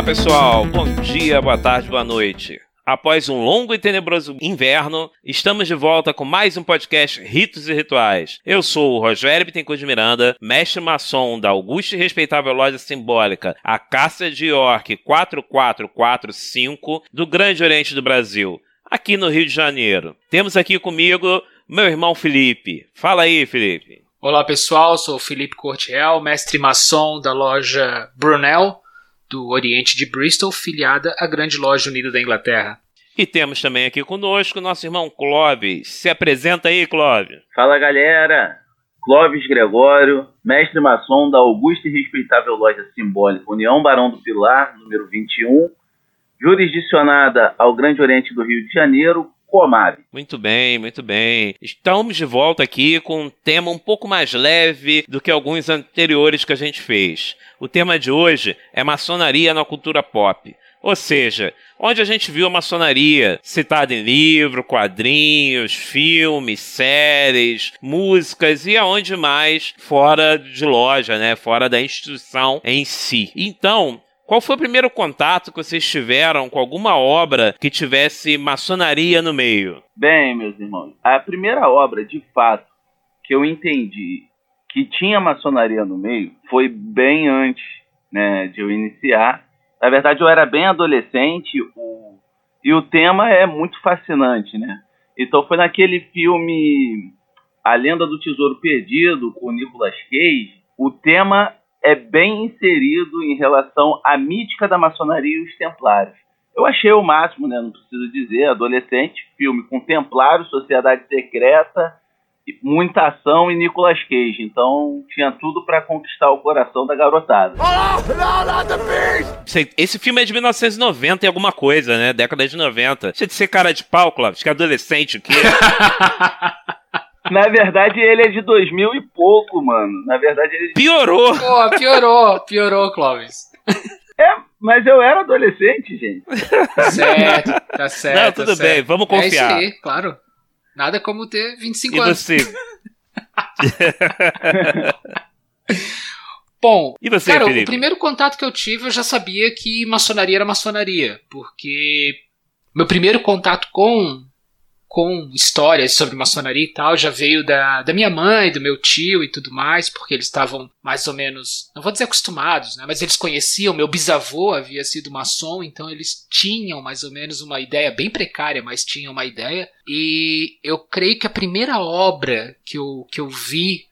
Olá, pessoal. Bom dia, boa tarde, boa noite. Após um longo e tenebroso inverno, estamos de volta com mais um podcast Ritos e Rituais. Eu sou o Rogério Bittencourt de Miranda, mestre maçom da augusta e respeitável loja simbólica A Cássia de York 4445 do Grande Oriente do Brasil, aqui no Rio de Janeiro. Temos aqui comigo meu irmão Felipe. Fala aí, Felipe. Olá, pessoal. Sou o Felipe Cortiel, mestre maçom da loja Brunel do Oriente de Bristol, filiada à Grande Loja Unida da Inglaterra. E temos também aqui conosco nosso irmão Clóvis. Se apresenta aí, Clóvis. Fala, galera. Clóvis Gregório, mestre maçom da augusta e respeitável loja simbólica União Barão do Pilar, número 21, jurisdicionada ao Grande Oriente do Rio de Janeiro, Muito bem, muito bem. Estamos de volta aqui com um tema um pouco mais leve do que alguns anteriores que a gente fez. O tema de hoje é maçonaria na cultura pop. Ou seja, onde a gente viu a maçonaria citada em livro, quadrinhos, filmes, séries, músicas e aonde mais fora de loja, né? Fora da instituição em si. Então, qual foi o primeiro contato que vocês tiveram com alguma obra que tivesse maçonaria no meio? Bem, meus irmãos, a primeira obra, de fato, que eu entendi que tinha maçonaria no meio foi bem antes né, de eu iniciar. Na verdade, eu era bem adolescente o... e o tema é muito fascinante, né? Então foi naquele filme A Lenda do Tesouro Perdido, com o Nicolas Cage. O tema é bem inserido em relação à mítica da maçonaria e os templários. Eu achei o máximo, né? Não preciso dizer, adolescente, filme com templários, sociedade secreta, muita ação e Nicolas Cage. Então tinha tudo para conquistar o coração da garotada. Esse filme é de 1990 e alguma coisa, né? Década de 90. Deixa de ser cara de pau, Cláudio, que é adolescente o quê? Na verdade, ele é de 2000 e pouco, mano. Na verdade, ele. É piorou! Pô, piorou, piorou, Clóvis. É, mas eu era adolescente, gente. Tá certo, tá certo. Não, tá tudo tá bem, certo. vamos confiar. É isso aí, claro. Nada como ter 25 e anos. Você? Bom, e você, cara, Felipe? o primeiro contato que eu tive, eu já sabia que maçonaria era maçonaria, porque meu primeiro contato com com histórias sobre maçonaria e tal já veio da, da minha mãe, do meu tio e tudo mais, porque eles estavam mais ou menos, não vou dizer acostumados, né, mas eles conheciam, meu bisavô havia sido maçom, então eles tinham mais ou menos uma ideia, bem precária, mas tinham uma ideia, e eu creio que a primeira obra que eu, que eu vi,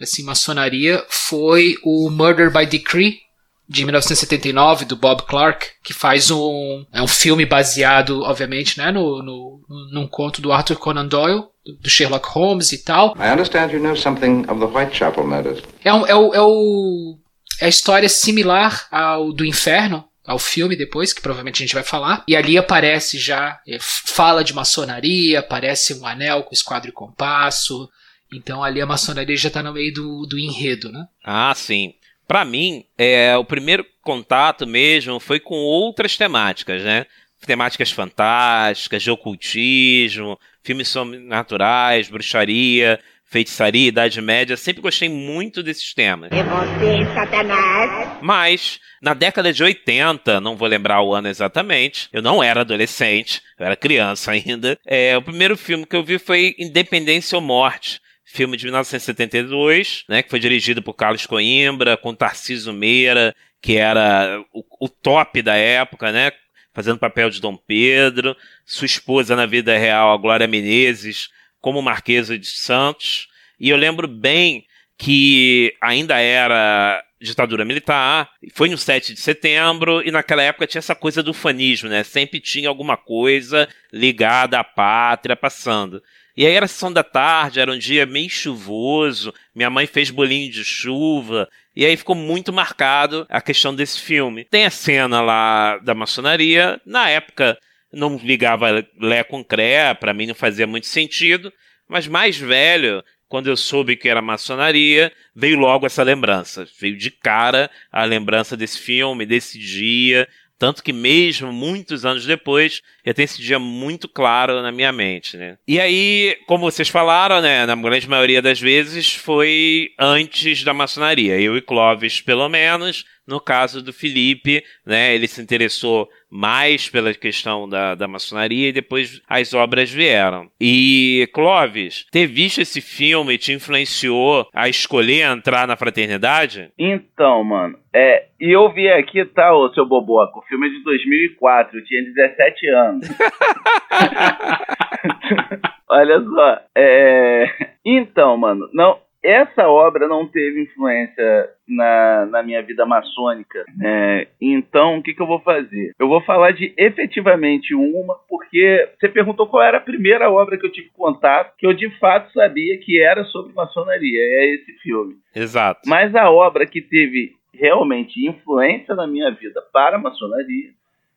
assim, maçonaria, foi o Murder by Decree, de 1979 do Bob Clark que faz um é um filme baseado obviamente né no, no num conto do Arthur Conan Doyle do Sherlock Holmes e tal I understand you know something of the Whitechapel murders é, um, é, o, é, o, é a história similar ao do Inferno ao filme depois, que provavelmente a gente vai falar. E ali aparece já, é, fala de maçonaria, aparece um anel com esquadro e compasso. Então ali a maçonaria já está no meio do, do enredo, né? Ah, sim. Para mim, é, o primeiro contato mesmo foi com outras temáticas, né? Temáticas fantásticas, de ocultismo, filmes sobrenaturais, bruxaria, feitiçaria, Idade Média. Sempre gostei muito desses temas. É você, Satanás? Mas, na década de 80, não vou lembrar o ano exatamente, eu não era adolescente, eu era criança ainda. É, o primeiro filme que eu vi foi Independência ou Morte filme de 1972, né, que foi dirigido por Carlos Coimbra, com Tarcísio Meira, que era o, o top da época, né, fazendo papel de Dom Pedro, sua esposa na vida real, a Glória Menezes, como Marquesa de Santos, e eu lembro bem que ainda era ditadura militar, foi no 7 de setembro, e naquela época tinha essa coisa do fanismo, né? Sempre tinha alguma coisa ligada à pátria passando. E aí era sessão da tarde, era um dia meio chuvoso, minha mãe fez bolinho de chuva, e aí ficou muito marcado a questão desse filme. Tem a cena lá da maçonaria, na época não ligava Lé com Cré, para mim não fazia muito sentido, mas mais velho, quando eu soube que era maçonaria, veio logo essa lembrança. Veio de cara a lembrança desse filme, desse dia, Tanto que mesmo muitos anos depois, já tem esse dia muito claro na minha mente, né? E aí, como vocês falaram, né, na grande maioria das vezes foi antes da maçonaria. Eu e Clóvis, pelo menos, no caso do Felipe, né, ele se interessou mais pela questão da, da maçonaria e depois as obras vieram. E, Clóvis, ter visto esse filme te influenciou a escolher entrar na fraternidade? Então, mano, é, e eu vi aqui, tá, ô seu Boboca, o filme é de 2004, eu tinha 17 anos. Olha só, é... Então, mano, não, essa obra não teve influência na, na minha vida maçônica. Né? Então, o que, que eu vou fazer? Eu vou falar de efetivamente uma, porque você perguntou qual era a primeira obra que eu tive contato, que eu de fato sabia que era sobre maçonaria. É esse filme. Exato. Mas a obra que teve realmente influência na minha vida para a maçonaria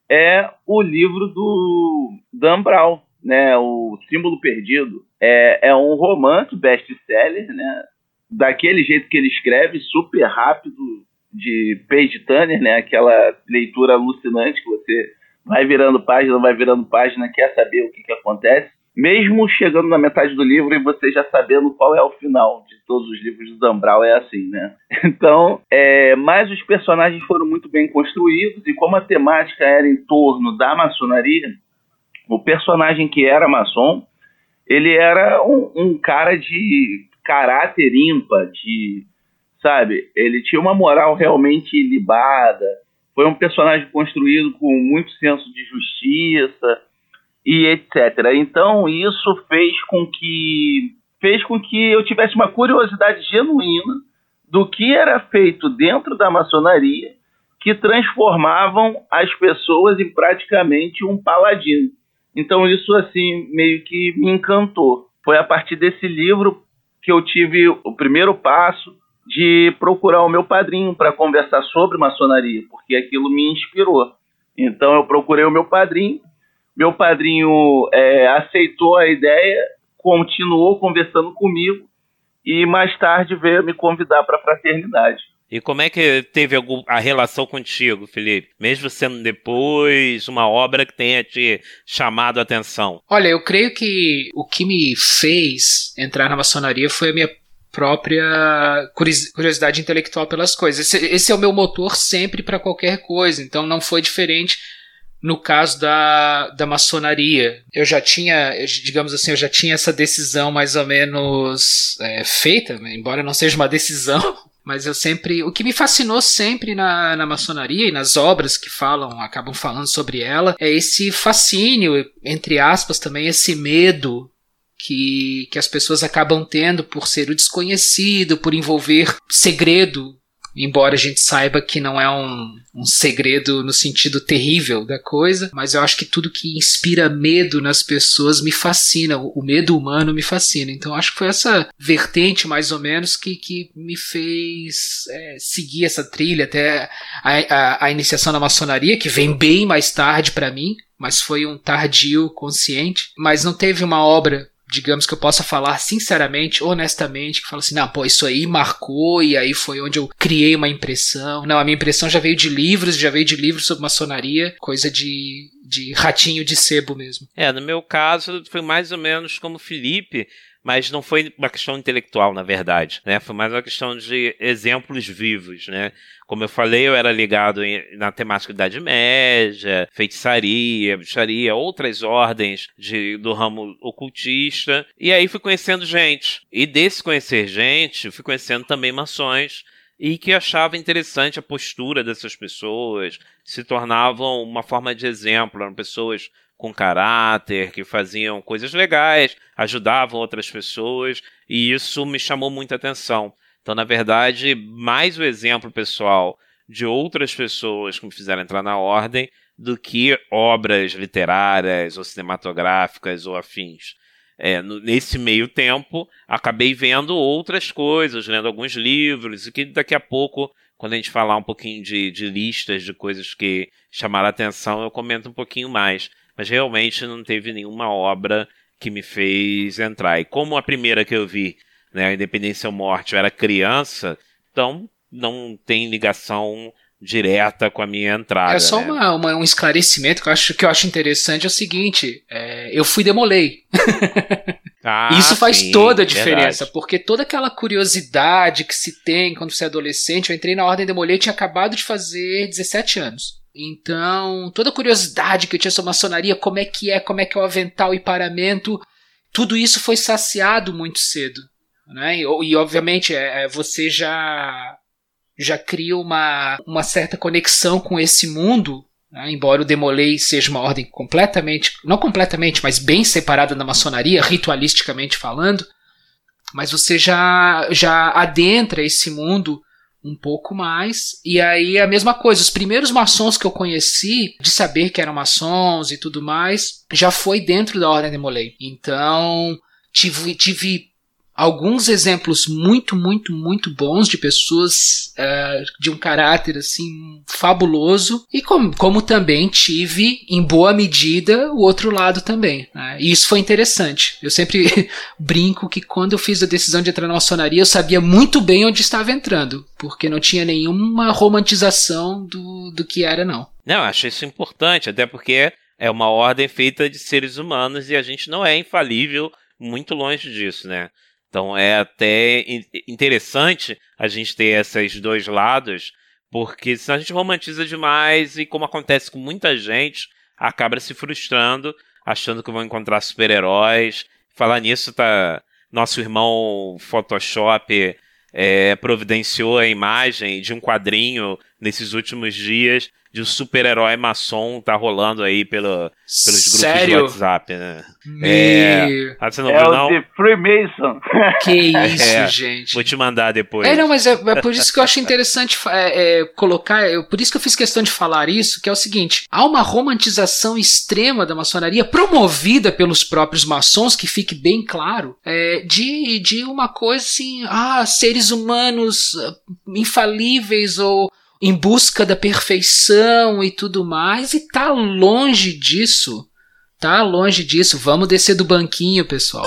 é o livro do Dan Brown, né, o Símbolo Perdido. É, é um romance best-seller, né, daquele jeito que ele escreve, super rápido, de page turner, né? Aquela leitura alucinante que você vai virando página, vai virando página, quer saber o que, que acontece. Mesmo chegando na metade do livro e você já sabendo qual é o final de todos os livros do Zambral, é assim, né? Então, é, mas os personagens foram muito bem construídos e como a temática era em torno da maçonaria, o personagem que era maçom, ele era um, um cara de caráter ímpar, de, sabe, ele tinha uma moral realmente ilibada, foi um personagem construído com muito senso de justiça e etc. Então isso fez com que fez com que eu tivesse uma curiosidade genuína do que era feito dentro da maçonaria que transformavam as pessoas em praticamente um paladino. Então isso assim meio que me encantou. Foi a partir desse livro que eu tive o primeiro passo de procurar o meu padrinho para conversar sobre maçonaria, porque aquilo me inspirou. Então eu procurei o meu padrinho, meu padrinho é, aceitou a ideia, continuou conversando comigo e mais tarde veio me convidar para a fraternidade. E como é que teve a relação contigo, Felipe? Mesmo sendo depois uma obra que tenha te chamado a atenção? Olha, eu creio que o que me fez entrar na maçonaria foi a minha própria curiosidade intelectual pelas coisas. Esse, esse é o meu motor sempre para qualquer coisa, então não foi diferente no caso da, da maçonaria. Eu já tinha, digamos assim, eu já tinha essa decisão mais ou menos é, feita, embora não seja uma decisão, mas eu sempre. O que me fascinou sempre na, na maçonaria e nas obras que falam, acabam falando sobre ela, é esse fascínio, entre aspas, também esse medo que, que as pessoas acabam tendo por ser o desconhecido, por envolver segredo embora a gente saiba que não é um, um segredo no sentido terrível da coisa, mas eu acho que tudo que inspira medo nas pessoas me fascina, o medo humano me fascina. Então acho que foi essa vertente, mais ou menos, que, que me fez é, seguir essa trilha até a, a, a iniciação na maçonaria, que vem bem mais tarde para mim, mas foi um tardio consciente. Mas não teve uma obra digamos que eu possa falar sinceramente, honestamente, que falo assim, não, pô, isso aí marcou e aí foi onde eu criei uma impressão. Não, a minha impressão já veio de livros, já veio de livros sobre maçonaria, coisa de, de ratinho de sebo mesmo. É, no meu caso foi mais ou menos como Felipe, mas não foi uma questão intelectual, na verdade, né? Foi mais uma questão de exemplos vivos, né? Como eu falei, eu era ligado em, na temática da Idade Média, feitiçaria, bruxaria, outras ordens de, do ramo ocultista, e aí fui conhecendo gente. E desse conhecer gente, fui conhecendo também maçons, e que achava interessante a postura dessas pessoas, se tornavam uma forma de exemplo, eram pessoas com caráter, que faziam coisas legais, ajudavam outras pessoas, e isso me chamou muita atenção. Então, na verdade, mais o exemplo pessoal de outras pessoas que me fizeram entrar na ordem do que obras literárias ou cinematográficas ou afins. É, nesse meio tempo, acabei vendo outras coisas, lendo alguns livros, e que daqui a pouco, quando a gente falar um pouquinho de, de listas de coisas que chamaram atenção, eu comento um pouquinho mais mas realmente não teve nenhuma obra que me fez entrar. E como a primeira que eu vi, né, a Independência ou Morte, eu era criança, então não tem ligação direta com a minha entrada. É só né? uma, uma- um esclarecimento que eu acho, que eu acho interessante é o seguinte: é, eu fui demolei. Ah, Isso faz sim, toda a diferença, verdade. porque toda aquela curiosidade que se tem quando você é adolescente, eu entrei na Ordem Demolei e tinha acabado de fazer 17 anos. Então, toda a curiosidade que eu tinha sobre maçonaria, como é que é, como é que é o avental e paramento, tudo isso foi saciado muito cedo. Né? E, e, obviamente é, é, você já já cria uma, uma certa conexão com esse mundo, né? embora o Demolei seja uma ordem completamente, não completamente, mas bem separada da maçonaria, ritualisticamente falando, mas você já, já adentra esse mundo um pouco mais. E aí a mesma coisa, os primeiros maçons que eu conheci, de saber que eram maçons e tudo mais, já foi dentro da Ordem Demolei. Então, tive, tive alguns exemplos muito, muito, muito bons de pessoas uh, de um caráter assim fabuloso e como, como também tive em boa medida o outro lado também. Né? E isso foi interessante. Eu sempre brinco que quando eu fiz a decisão de entrar na maçonaria eu sabia muito bem onde estava entrando, porque não tinha nenhuma romantização do, do que era não. Não, acho isso importante, até porque é uma ordem feita de seres humanos e a gente não é infalível, muito longe disso, né? Então é até interessante a gente ter esses dois lados, porque senão a gente romantiza demais e, como acontece com muita gente, acaba se frustrando, achando que vão encontrar super-heróis. Falar nisso, tá. Nosso irmão Photoshop é, providenciou a imagem de um quadrinho nesses últimos dias de um super-herói maçom tá rolando aí pelo, pelos grupos Sério? do WhatsApp, né? Me... É. Ah, você não é viu, o não? The Freemason. Que isso, É, gente. Vou te mandar depois. É, não, mas é, é por isso que eu acho interessante é, é, colocar, é, por isso que eu fiz questão de falar isso, que é o seguinte: há uma romantização extrema da maçonaria, promovida pelos próprios maçons, que fique bem claro, é, de, de uma coisa assim, ah, seres humanos ah, infalíveis ou em busca da perfeição e tudo mais, e tá longe disso. Tá longe disso. Vamos descer do banquinho, pessoal.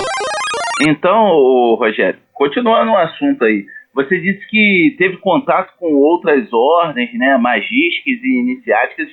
Então, Rogério, continuando o assunto aí, você disse que teve contato com outras ordens, né, magísticas e iniciáticas.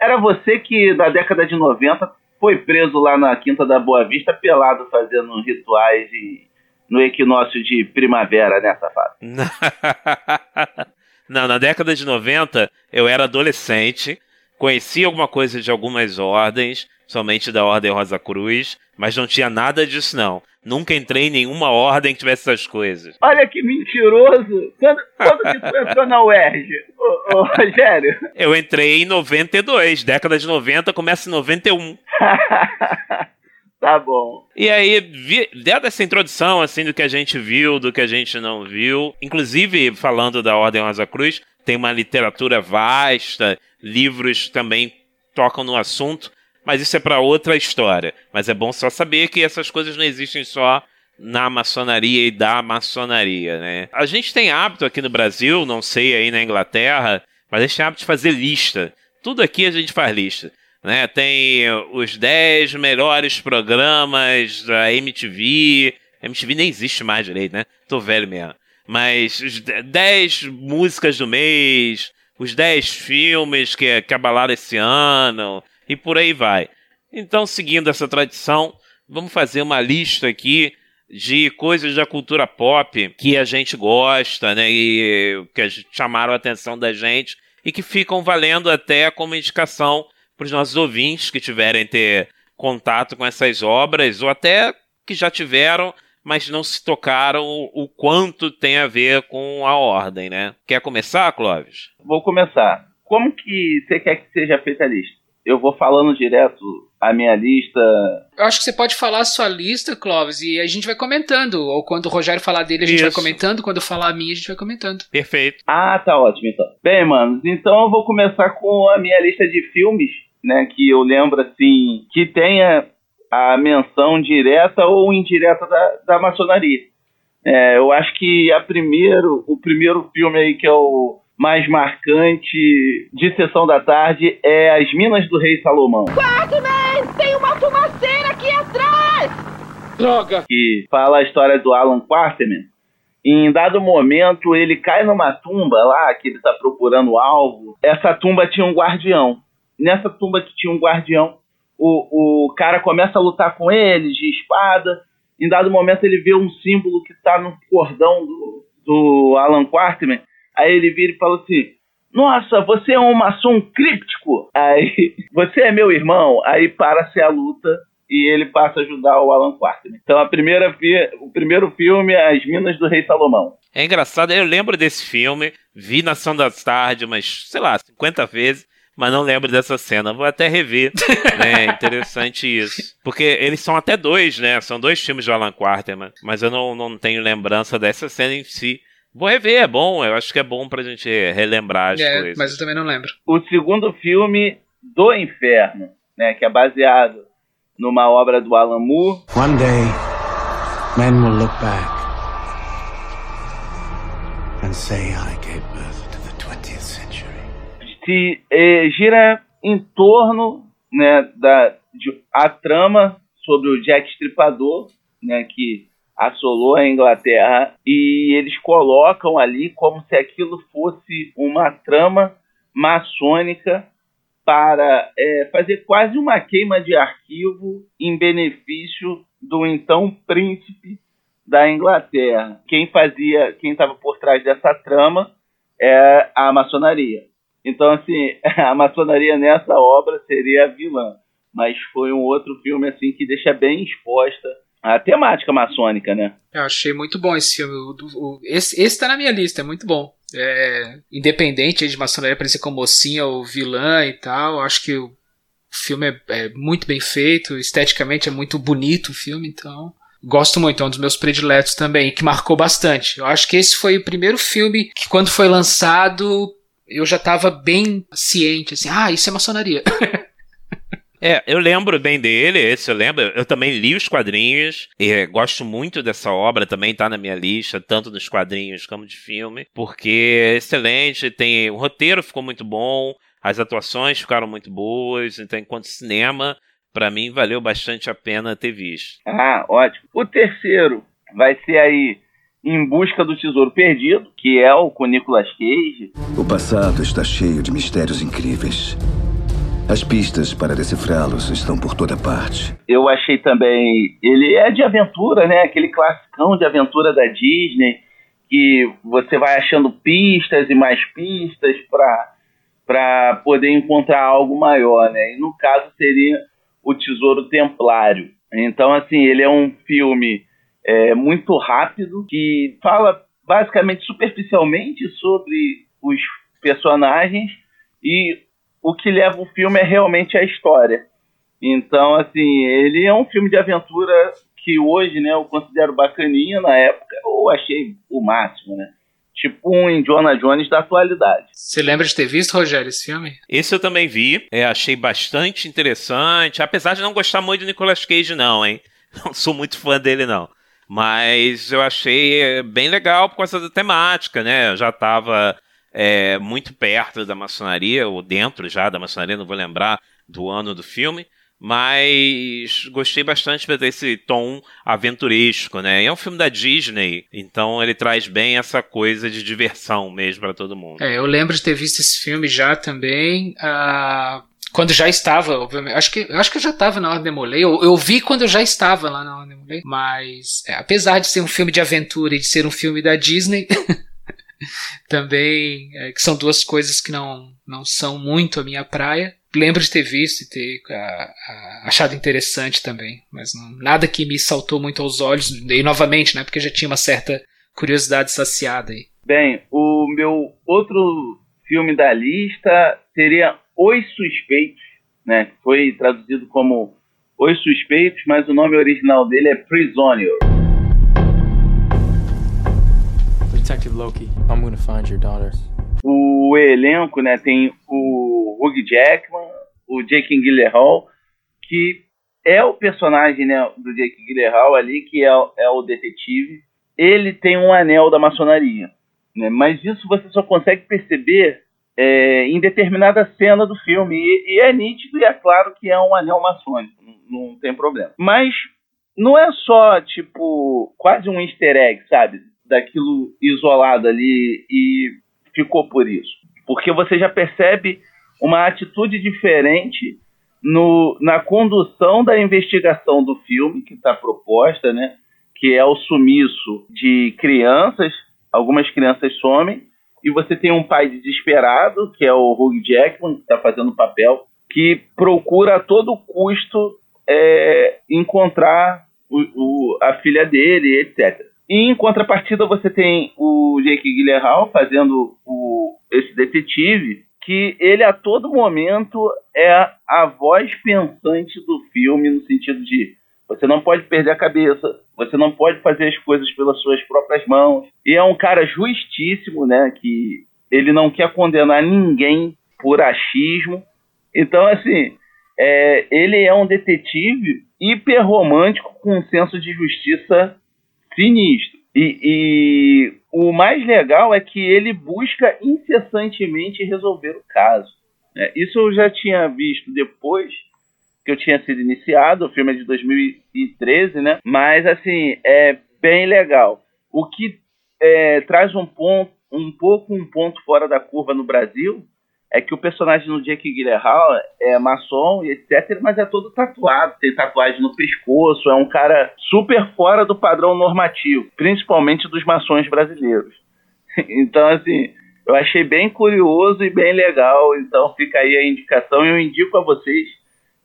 Era você que, na década de 90, foi preso lá na Quinta da Boa Vista, pelado, fazendo rituais e, no equinócio de primavera, né, safado? Não, na década de 90 eu era adolescente, conhecia alguma coisa de algumas ordens, somente da Ordem Rosa Cruz, mas não tinha nada disso não. Nunca entrei em nenhuma ordem que tivesse essas coisas. Olha que mentiroso! Quando, quando que tu entrou na UERJ, ô, ô, Rogério? Eu entrei em 92, década de 90 começa em 91. tá bom. E aí, vi, dada essa introdução, assim, do que a gente viu, do que a gente não viu, inclusive falando da Ordem Rosa Cruz, tem uma literatura vasta, livros também tocam no assunto, mas isso é para outra história. Mas é bom só saber que essas coisas não existem só na maçonaria e da maçonaria, né? A gente tem hábito aqui no Brasil, não sei aí na Inglaterra, mas a gente tem hábito de fazer lista. Tudo aqui a gente faz lista. Né? Tem os 10 melhores programas da MTV. MTV nem existe mais direito, né? Tô velho mesmo. Mas os 10 músicas do mês, os 10 filmes que, que abalaram esse ano, e por aí vai. Então, seguindo essa tradição, vamos fazer uma lista aqui de coisas da cultura pop que a gente gosta, né? E que chamaram a atenção da gente e que ficam valendo até como indicação para os nossos ouvintes que tiverem ter contato com essas obras ou até que já tiveram, mas não se tocaram o, o quanto tem a ver com a ordem, né? Quer começar, Clóvis? Vou começar. Como que você quer que seja feita a lista? Eu vou falando direto a minha lista. Eu acho que você pode falar a sua lista, Clóvis, e a gente vai comentando. Ou quando o Rogério falar dele, a gente Isso. vai comentando. Quando eu falar a minha, a gente vai comentando. Perfeito. Ah, tá ótimo então. Bem, manos, então eu vou começar com a minha lista de filmes, né, que eu lembro assim, que tenha a menção direta ou indireta da, da maçonaria. É, eu acho que a primeiro, o primeiro filme aí que é o mais marcante de sessão da tarde é As Minas do Rei Salomão. Tem uma fumaceira aqui atrás! Droga! que fala a história do Alan Quarterman, em dado momento ele cai numa tumba lá, que ele está procurando o alvo. Essa tumba tinha um guardião. Nessa tumba que tinha um guardião, o, o cara começa a lutar com eles de espada. Em dado momento ele vê um símbolo que está no cordão do, do Alan Quarterman. Aí ele vira e fala assim: Nossa, você é um maçom críptico. Aí, você é meu irmão. Aí para-se a luta e ele passa a ajudar o Alan Quarterman. Então a primeira o primeiro filme é As Minas do Rei Salomão. É engraçado, eu lembro desse filme, vi Nação das Tarde umas, sei lá, 50 vezes, mas não lembro dessa cena. Vou até rever. né? Interessante isso. Porque eles são até dois, né? São dois filmes de Alan Quarterman, mas eu não, não tenho lembrança dessa cena em si. Vou rever, é bom, eu acho que é bom pra gente relembrar as é, coisas. Mas eu também não lembro. O segundo filme do Inferno, né? Que é baseado numa obra do Alan Moore. One day, men will look back and say I Se eh, gira em torno, né, da de, a trama sobre o Jack Stripador, né, que assolou a Inglaterra e eles colocam ali como se aquilo fosse uma trama maçônica para é, fazer quase uma queima de arquivo em benefício do então príncipe da Inglaterra. Quem fazia, quem estava por trás dessa trama é a maçonaria. Então, assim, a maçonaria nessa obra seria a vilã, mas foi um outro filme assim que deixa bem exposta a temática maçônica, né? Eu achei muito bom esse filme. O, o, esse, esse tá na minha lista, é muito bom é, independente de maçonaria aparecer como mocinha ou vilã e tal, acho que o filme é, é, muito bem feito, esteticamente é muito bonito o filme, então gosto muito, é um dos meus prediletos também, que marcou bastante. Eu acho que esse foi o primeiro filme que quando foi lançado eu já estava bem ciente, assim, ah, isso é maçonaria. É, eu lembro bem dele, esse eu lembro. Eu também li os quadrinhos, e gosto muito dessa obra, também tá na minha lista, tanto nos quadrinhos como de filme, porque é excelente, tem o roteiro ficou muito bom, as atuações ficaram muito boas, então enquanto cinema, para mim valeu bastante a pena ter visto. Ah, ótimo. O terceiro vai ser aí em Busca do Tesouro Perdido, que é o com Nicolas Cage. O passado está cheio de mistérios incríveis. As pistas para decifrá-los estão por toda parte. Eu achei também. Ele é de aventura, né? Aquele classicão de aventura da Disney, que você vai achando pistas e mais pistas para poder encontrar algo maior, né? E no caso seria O Tesouro Templário. Então, assim, ele é um filme é, muito rápido que fala basicamente superficialmente sobre os personagens e o que leva o filme é realmente a história. Então, assim, ele é um filme de aventura que hoje, né, eu considero bacaninha, na época eu achei o máximo, né? Tipo um Indiana Jones da atualidade. Você lembra de ter visto, Rogério, esse filme? Esse eu também vi, é, achei bastante interessante, apesar de não gostar muito do Nicolas Cage não, hein? Não sou muito fã dele não. Mas eu achei bem legal por causa da temática, né? Eu já estava é, muito perto da maçonaria, ou dentro já da maçonaria, não vou lembrar do ano do filme, mas gostei bastante desse tom aventuresco, né? é um filme da Disney, então ele traz bem essa coisa de diversão mesmo para todo mundo. É, eu lembro de ter visto esse filme já também. Uh, quando já estava, obviamente. Acho que, acho que eu já estava na Ordem Molay. Eu, eu vi quando eu já estava lá na Ordem Molay. Mas, é, apesar de ser um filme de aventura e de ser um filme da Disney. também, é, que são duas coisas que não, não são muito a minha praia. Lembro de ter visto e ter a, a, achado interessante também, mas não, nada que me saltou muito aos olhos, e novamente, né, porque já tinha uma certa curiosidade saciada aí. Bem, o meu outro filme da lista seria Os Suspeitos, né, foi traduzido como Os Suspeitos, mas o nome original dele é Prisoner. Detective Loki, I'm gonna find your daughter. O elenco, né, tem o Hugh Jackman, o Jake Gyllenhaal, que é o personagem né, do Jake Gyllenhaal ali, que é, é o detetive. Ele tem um anel da maçonaria, né, mas isso você só consegue perceber é, em determinada cena do filme. E, e, é nítido e é claro que é um anel maçônico, não, não tem problema. Mas não é só, tipo, quase um easter egg, sabe? daquilo isolado ali e ficou por isso. Porque você já percebe uma atitude diferente no, na condução da investigação do filme que está proposta, né? Que é o sumiço de crianças, algumas crianças somem, e você tem um pai desesperado, que é o Hugh Jackman, que está fazendo o papel, que procura a todo custo é, encontrar o, o, a filha dele, etc. E em contrapartida você tem o Jake Gyllenhaal fazendo o, esse detetive que ele a todo momento é a voz pensante do filme no sentido de você não pode perder a cabeça, você não pode fazer as coisas pelas suas próprias mãos. E é um cara justíssimo, né, que ele não quer condenar ninguém por achismo. Então, assim, é, ele é um detetive hiper romântico com um senso de justiça sinistro. E, e, o mais legal é que ele busca incessantemente resolver o caso. É, isso eu já tinha visto depois que eu tinha sido iniciado, o filme é de 2013, né? Mas assim, é bem legal. O que é, traz um ponto, um pouco um ponto fora da curva no Brasil é que o personagem do Jake Gyllenhaal é maçom e etc, mas é todo tatuado, tem tatuagem no pescoço, é um cara super fora do padrão normativo, principalmente dos maçons brasileiros. Então, assim, eu achei bem curioso e bem legal, então fica aí a indicação e eu indico a vocês.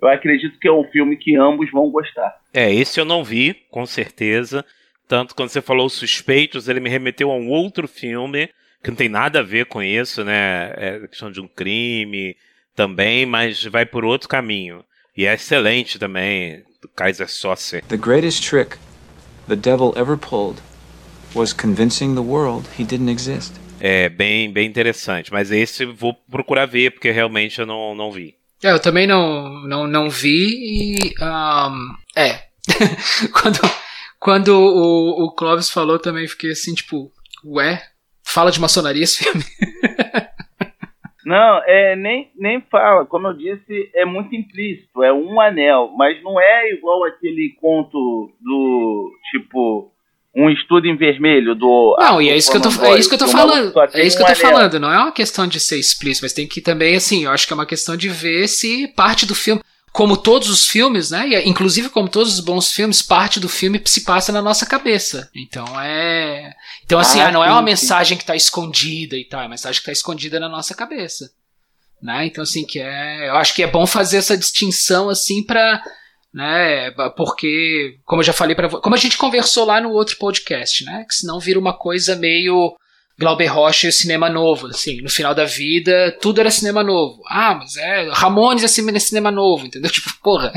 Eu acredito que é um filme que ambos vão gostar. É, esse eu não vi, com certeza. Tanto quando você falou Suspeitos, ele me remeteu a um outro filme que não tem nada a ver com isso, né? É questão de um crime também, mas vai por outro caminho. E é excelente também, do Kaiser Sosse. The greatest trick the devil ever pulled was convincing the world he didn't exist. É bem, bem interessante, mas esse vou procurar ver, porque realmente eu não, não vi. É, eu também não, não, não vi e. Um, é. quando quando o, o Clóvis falou, também fiquei assim, tipo, ué, Fala de maçonaria esse filme? Não, é, nem, nem fala. Como eu disse, é muito implícito. É um anel. Mas não é igual aquele conto do tipo. Um estudo em vermelho do. Não, e é isso que eu tô, é isso que eu tô falando. É isso que eu tô falando. Não é uma questão de ser explícito, mas tem que também, assim, eu acho que é uma questão de ver se parte do filme como todos os filmes, né? E, inclusive como todos os bons filmes, parte do filme se passa na nossa cabeça. Então é. Então, assim, ah, ah não é uma mensagem que está escondida e tal, é uma mensagem que está escondida na nossa cabeça. Né? Então, assim, que é. Eu acho que é bom fazer essa distinção, assim, para né? Porque, como eu já falei para como a gente conversou lá no outro podcast, né? Que senão vira uma coisa meio Glauber Rocha e o cinema novo, assim, no final da vida, tudo era cinema novo. Ah, mas é, Ramones é cinema novo, entendeu? Tipo, porra.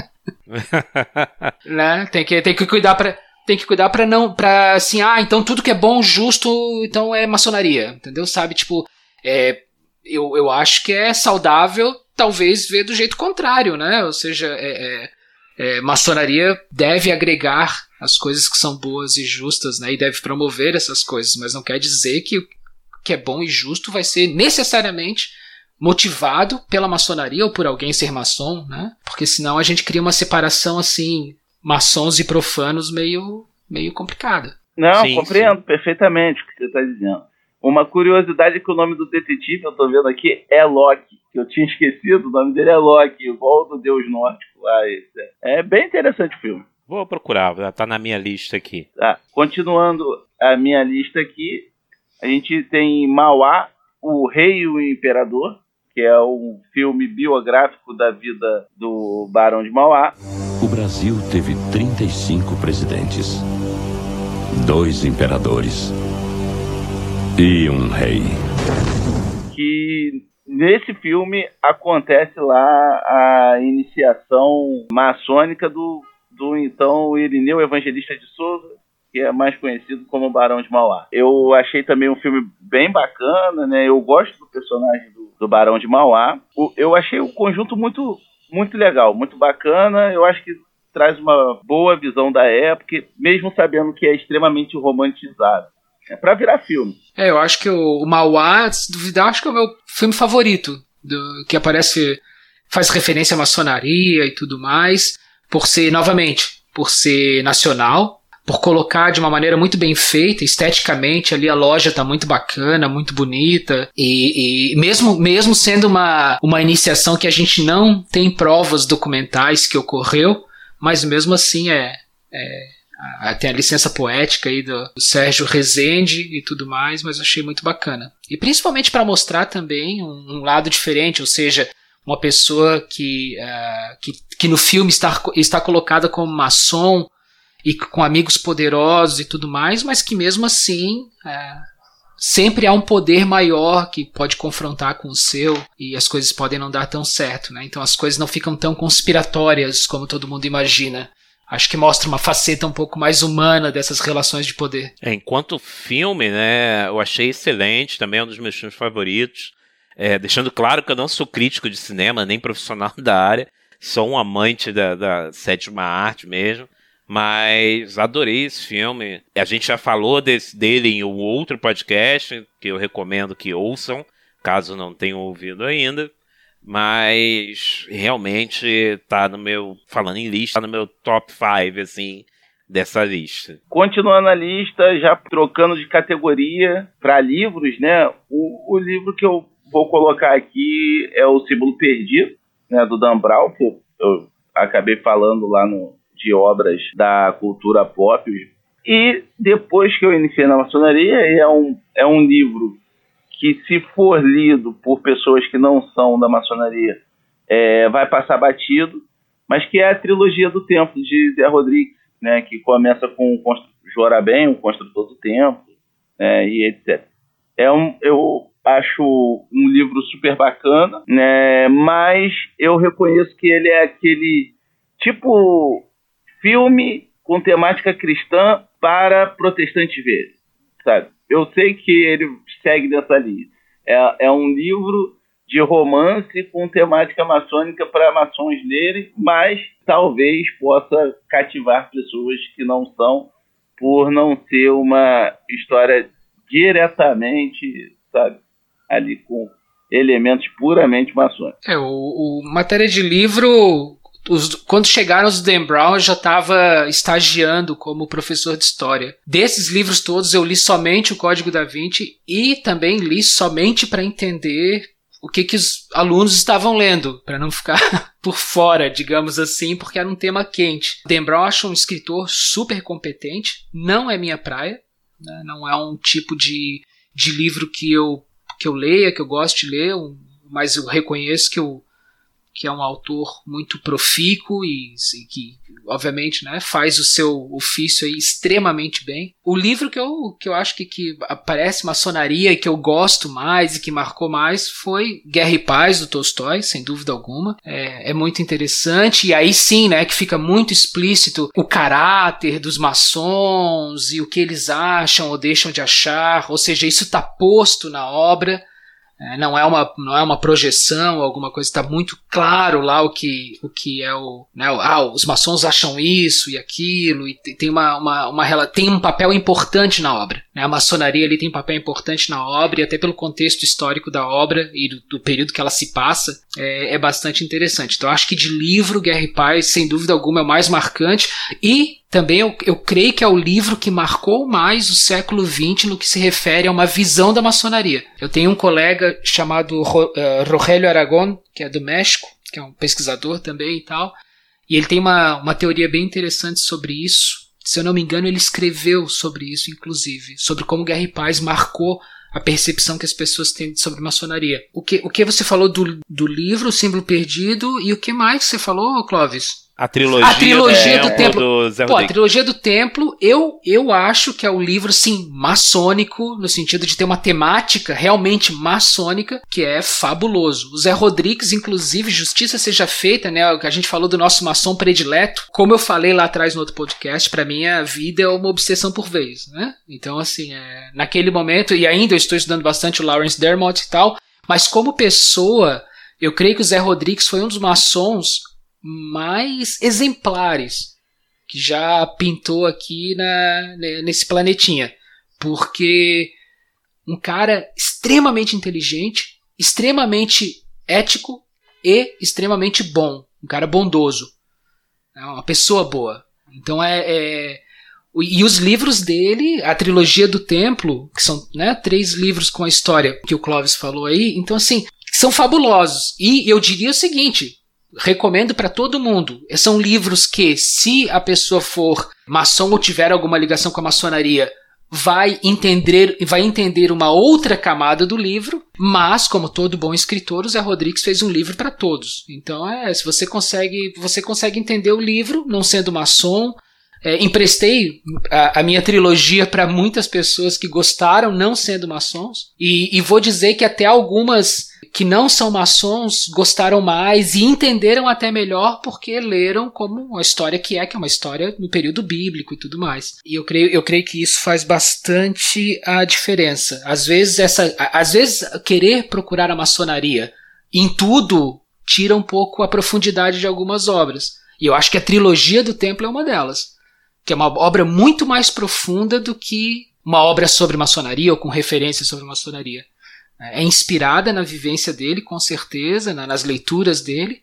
né? Tem que, tem que cuidar para tem que cuidar para não, para assim, ah, então tudo que é bom, justo, então é maçonaria, entendeu? Sabe, tipo, é, eu, eu acho que é saudável, talvez, ver do jeito contrário, né? Ou seja, é, é, é, maçonaria deve agregar as coisas que são boas e justas, né? E deve promover essas coisas, mas não quer dizer que o que é bom e justo vai ser necessariamente motivado pela maçonaria ou por alguém ser maçom, né? Porque senão a gente cria uma separação assim, maçons e profanos meio meio complicada. Não, sim, compreendo sim. perfeitamente o que você está dizendo. Uma curiosidade é que o nome do detetive, eu estou vendo aqui, é Loki. Que eu tinha esquecido, o nome dele é Loki, igual do Deus Nórdico É bem interessante o filme. Vou procurar, já tá na minha lista aqui. Tá. Continuando a minha lista aqui, a gente tem Mauá, O Rei e o Imperador, que é um filme biográfico da vida do Barão de Mauá. O Brasil teve 35 presidentes, dois imperadores e um rei. Que nesse filme acontece lá a iniciação maçônica do do então Irineu Evangelista de Souza, que é mais conhecido como Barão de Mauá. Eu achei também um filme bem bacana, né? Eu gosto do personagem do, do Barão de Mauá. O, eu achei o conjunto muito, muito legal, muito bacana. Eu acho que traz uma boa visão da época, mesmo sabendo que é extremamente romantizado. É para virar filme. É, eu acho que o, o Mauá, se duvidar, acho que é o meu filme favorito, do, que aparece, faz referência à maçonaria e tudo mais por ser, novamente, por ser nacional, por colocar de uma maneira muito bem feita, esteticamente ali a loja tá muito bacana, muito bonita e, e, mesmo mesmo sendo uma, uma iniciação que a gente não tem provas documentais que ocorreu, mas mesmo assim é, é tem a licença poética aí do, do Sérgio Rezende e tudo mais, mas achei muito bacana. E principalmente para mostrar também um, um, lado diferente, ou seja, uma pessoa que, uh, que, que no filme está, está colocada como maçom e com amigos poderosos e tudo mais, mas que mesmo assim é, sempre há um poder maior que pode confrontar com o seu e as coisas podem não dar tão certo, né? Então as coisas não ficam tão conspiratórias como todo mundo imagina. Acho que mostra uma faceta um pouco mais humana dessas relações de poder. É, enquanto filme, né, eu achei excelente, também é um dos meus filmes favoritos. É, deixando claro que eu não sou crítico de cinema, nem profissional da área, sou um amante da, da sétima arte mesmo. Mas adorei esse filme. A gente já falou desse, dele em um outro podcast que eu recomendo que ouçam, caso não tenham ouvido ainda. Mas realmente tá no meu. Falando em lista, tá no meu top 5, assim, dessa lista. Continuando a lista, já trocando de categoria para livros, né? O, o livro que eu vou colocar aqui é o Símbolo Perdido, né, do Dan Brown, que eu acabei falando lá no, de obras da cultura pop. E depois que eu iniciei na maçonaria, é um, é um livro que, se for lido por pessoas que não são da maçonaria, é, vai passar batido, mas que é a trilogia do Templo de Zé Rodrigues, né, que começa com o Jorabem, o Construtor do Templo, né, e etc. É um, eu acho um livro super bacana, né, mas eu reconheço que ele é aquele tipo filme com temática cristã para protestantes ver, sabe? Eu sei que ele segue dessa linha. É, é um livro de romance com temática maçônica para maçons lerem, mas talvez possa cativar pessoas que não são, por não ser uma história diretamente, sabe, ali com elementos puramente maçônicos. É, o, o matéria de livro os, quando chegaram os Dan Brown, eu já estava estagiando como professor de história. Desses livros todos, eu li somente o Código da Vinci e também li somente para entender o que, que os alunos estavam lendo, para não ficar por fora, digamos assim, porque era um tema quente. Dan Brown acho um escritor super competente, não é minha praia, né? não é um tipo de, de livro que eu, que eu leia, que eu gosto de ler, mas eu reconheço que eu que é um autor muito profícuo e, e, que, obviamente, né, faz o seu ofício aí extremamente bem. O livro que eu, que eu acho que, que aparece maçonaria e que eu gosto mais e que marcou mais foi Guerra e Paz, do Tolstói, sem dúvida alguma. É, é muito interessante e aí sim, né, que fica muito explícito o caráter dos maçons e o que eles acham ou deixam de achar, ou seja, isso está posto na obra. É, não, é uma, não é uma projeção, alguma coisa, está muito claro lá o que, o que é o. Né, ah, os maçons acham isso e aquilo, e tem, uma, uma, uma, tem um papel importante na obra. Né, a maçonaria ali tem um papel importante na obra, e até pelo contexto histórico da obra e do, do período que ela se passa, é, é bastante interessante. Então, acho que de livro, Guerra e Paz, sem dúvida alguma, é o mais marcante, e também eu, eu creio que é o livro que marcou mais o século XX no que se refere a uma visão da maçonaria. Eu tenho um colega chamado uh, Rogelio Aragón, que é do México, que é um pesquisador também e tal, e ele tem uma, uma teoria bem interessante sobre isso. Se eu não me engano, ele escreveu sobre isso, inclusive, sobre como Guerra e Paz marcou a percepção que as pessoas têm sobre maçonaria. O que, o que você falou do, do livro, O Símbolo Perdido, e o que mais você falou, Clóvis? A trilogia, a trilogia do Templo. Do Pô, a trilogia do Templo, eu, eu acho que é um livro, assim, maçônico, no sentido de ter uma temática realmente maçônica, que é fabuloso. O Zé Rodrigues, inclusive, justiça seja feita, né? A gente falou do nosso maçom predileto. Como eu falei lá atrás no outro podcast, para mim a vida é uma obsessão por vez, né? Então, assim, é, naquele momento, e ainda eu estou estudando bastante o Lawrence Dermott e tal, mas como pessoa, eu creio que o Zé Rodrigues foi um dos maçons mais exemplares que já pintou aqui na, nesse planetinha. Porque um cara extremamente inteligente, extremamente ético e extremamente bom. Um cara bondoso. É uma pessoa boa. Então é, é E os livros dele, a trilogia do templo, que são né, três livros com a história que o Clóvis falou aí, então assim, são fabulosos. E eu diria o seguinte: recomendo para todo mundo. São livros que, se a pessoa for maçom ou tiver alguma ligação com a maçonaria, vai entender, vai entender uma outra camada do livro, mas como todo bom escritor, o Zé Rodrigues fez um livro para todos. Então é, se você consegue, você consegue entender o livro, não sendo maçom, é, emprestei a, a, minha trilogia para muitas pessoas que gostaram, não sendo maçons, e, e, vou dizer que até algumas que não são maçons gostaram mais e entenderam até melhor porque leram como uma história que é, que é uma história no período bíblico e tudo mais. E eu creio, eu creio que isso faz bastante a diferença. Às vezes, essa, às vezes querer procurar a maçonaria em tudo tira um pouco a profundidade de algumas obras. E eu acho que a trilogia do templo é uma delas que é uma obra muito mais profunda do que uma obra sobre maçonaria ou com referências sobre maçonaria. É inspirada na vivência dele, com certeza, nas leituras dele,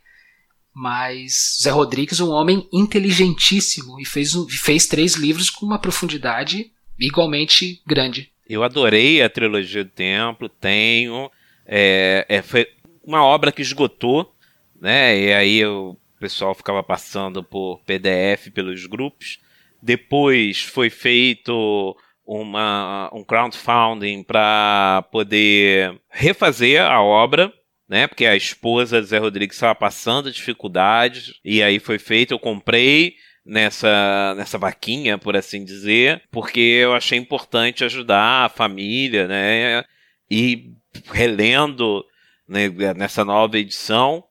mas Zé Rodrigues um homem inteligentíssimo e fez, fez três livros com uma profundidade igualmente grande. Eu adorei a trilogia do Templo, tenho. É, é, foi uma obra que esgotou, né? E aí o pessoal ficava passando por PDF pelos grupos. Depois foi feito uma, um crowdfunding para poder refazer a obra, né? Porque a esposa de Zé Rodrigues estava passando dificuldades e aí foi feito. Eu comprei nessa nessa vaquinha, por assim dizer, porque eu achei importante ajudar a família, né? E relendo né, nessa nova edição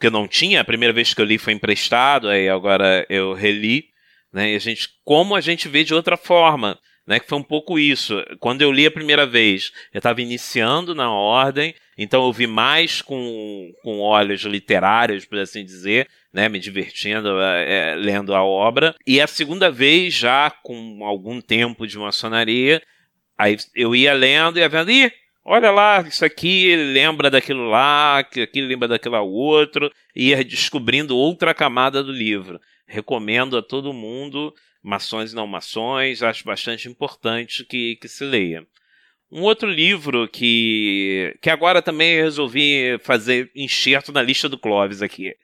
que eu não tinha, a primeira vez que eu li foi emprestado, aí agora eu reli né? E a gente, como a gente vê de outra forma, né? Que foi um pouco isso. Quando eu li a primeira vez, eu estava iniciando na ordem, então eu vi mais com, com olhos literários, por assim dizer, né? Me divertindo é, lendo a obra. E a segunda vez, já com algum tempo de maçonaria, aí eu ia lendo e ia vendo, ih, olha lá, isso aqui lembra daquilo lá, aquilo lembra daquilo outro, e ia descobrindo outra camada do livro recomendo a todo mundo, maçons e não maçons, acho bastante importante que, que se leia. Um outro livro que, que agora também resolvi fazer enxerto na lista do Clóvis aqui.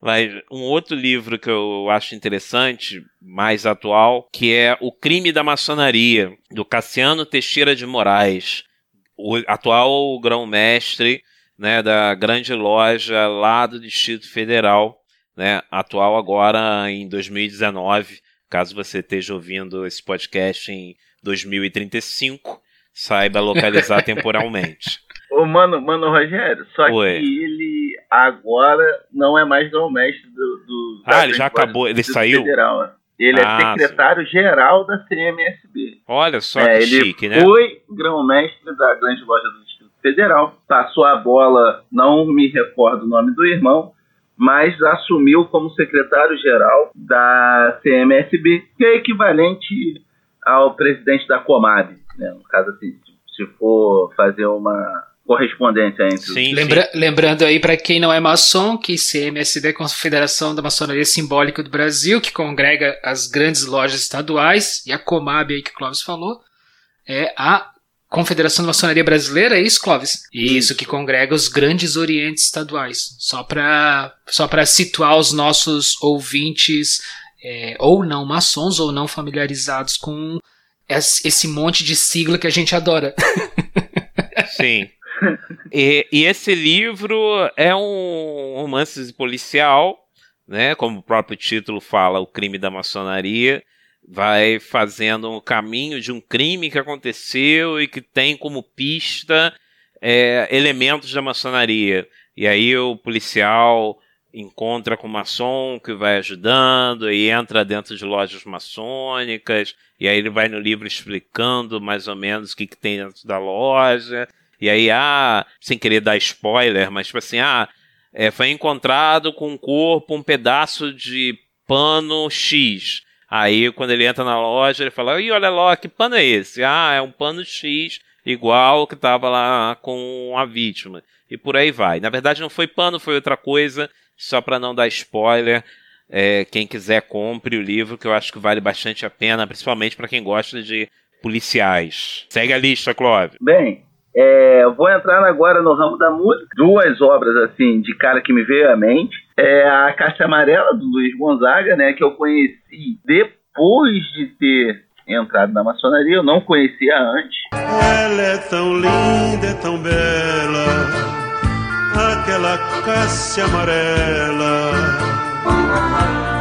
Mas um outro livro que eu acho interessante, mais atual, que é O Crime da Maçonaria, do Cassiano Teixeira de Moraes, o atual grão-mestre né, da grande loja lá do Distrito Federal, né, atual agora em 2019, caso você esteja ouvindo esse podcast em 2035, saiba localizar temporalmente. Ô, mano, mano, Rogério, só Oi. que ele agora não é mais o mestre do, do. Ah, ele já acabou, ele saiu? Federal, né? Ele é ah, é secretário-geral da CMSB. Olha só é, que chique, né? Ele foi grão-mestre da grande loja do Distrito Federal. Passou a bola, não me recordo o nome do irmão, mas assumiu como secretário-geral da CMSB, que é equivalente ao presidente da Comab, né? no caso assim, se for fazer uma correspondência entre sim, Lembra sim. Lembrando aí para quem não é maçom que CMSB é a Confederação da Maçonaria Simbólica do Brasil, que congrega as grandes lojas estaduais, e a Comab aí que o Clóvis falou, é a Confederação da Maçonaria Brasileira, é isso, Clóvis? Isso, que congrega os grandes orientes estaduais. Só para só situar os nossos ouvintes, é, ou não maçons, ou não familiarizados com esse monte de sigla que a gente adora. Sim. E, e esse livro é um romance policial, né? Como o próprio título fala, o crime da maçonaria vai fazendo um caminho de um crime que aconteceu e que tem como pista é, elementos da maçonaria. E aí o policial encontra com o maçom que vai ajudando e entra dentro de lojas maçônicas e aí ele vai no livro explicando mais ou menos o que, que tem dentro da loja e aí ah sem querer dar spoiler mas tipo assim ah é, foi encontrado com um corpo um pedaço de pano X Aí, quando ele entra na loja, ele fala: Ih, olha lá, que pano é esse? Ah, é um pano X, igual que estava lá com a vítima. E por aí vai. Na verdade, não foi pano, foi outra coisa, só para não dar spoiler. É, quem quiser, compre o livro, que eu acho que vale bastante a pena, principalmente para quem gosta de policiais. Segue a lista, Clóvis. Bem, é, vou entrar agora no ramo da música. Duas obras, assim, de cara que me veio à mente. É a Caixa Amarela, do Luiz Gonzaga, né? Que eu conheci depois de ter entrado na maçonaria. Eu não conhecia antes. Ela é tão linda, é tão bela, aquela caixa amarela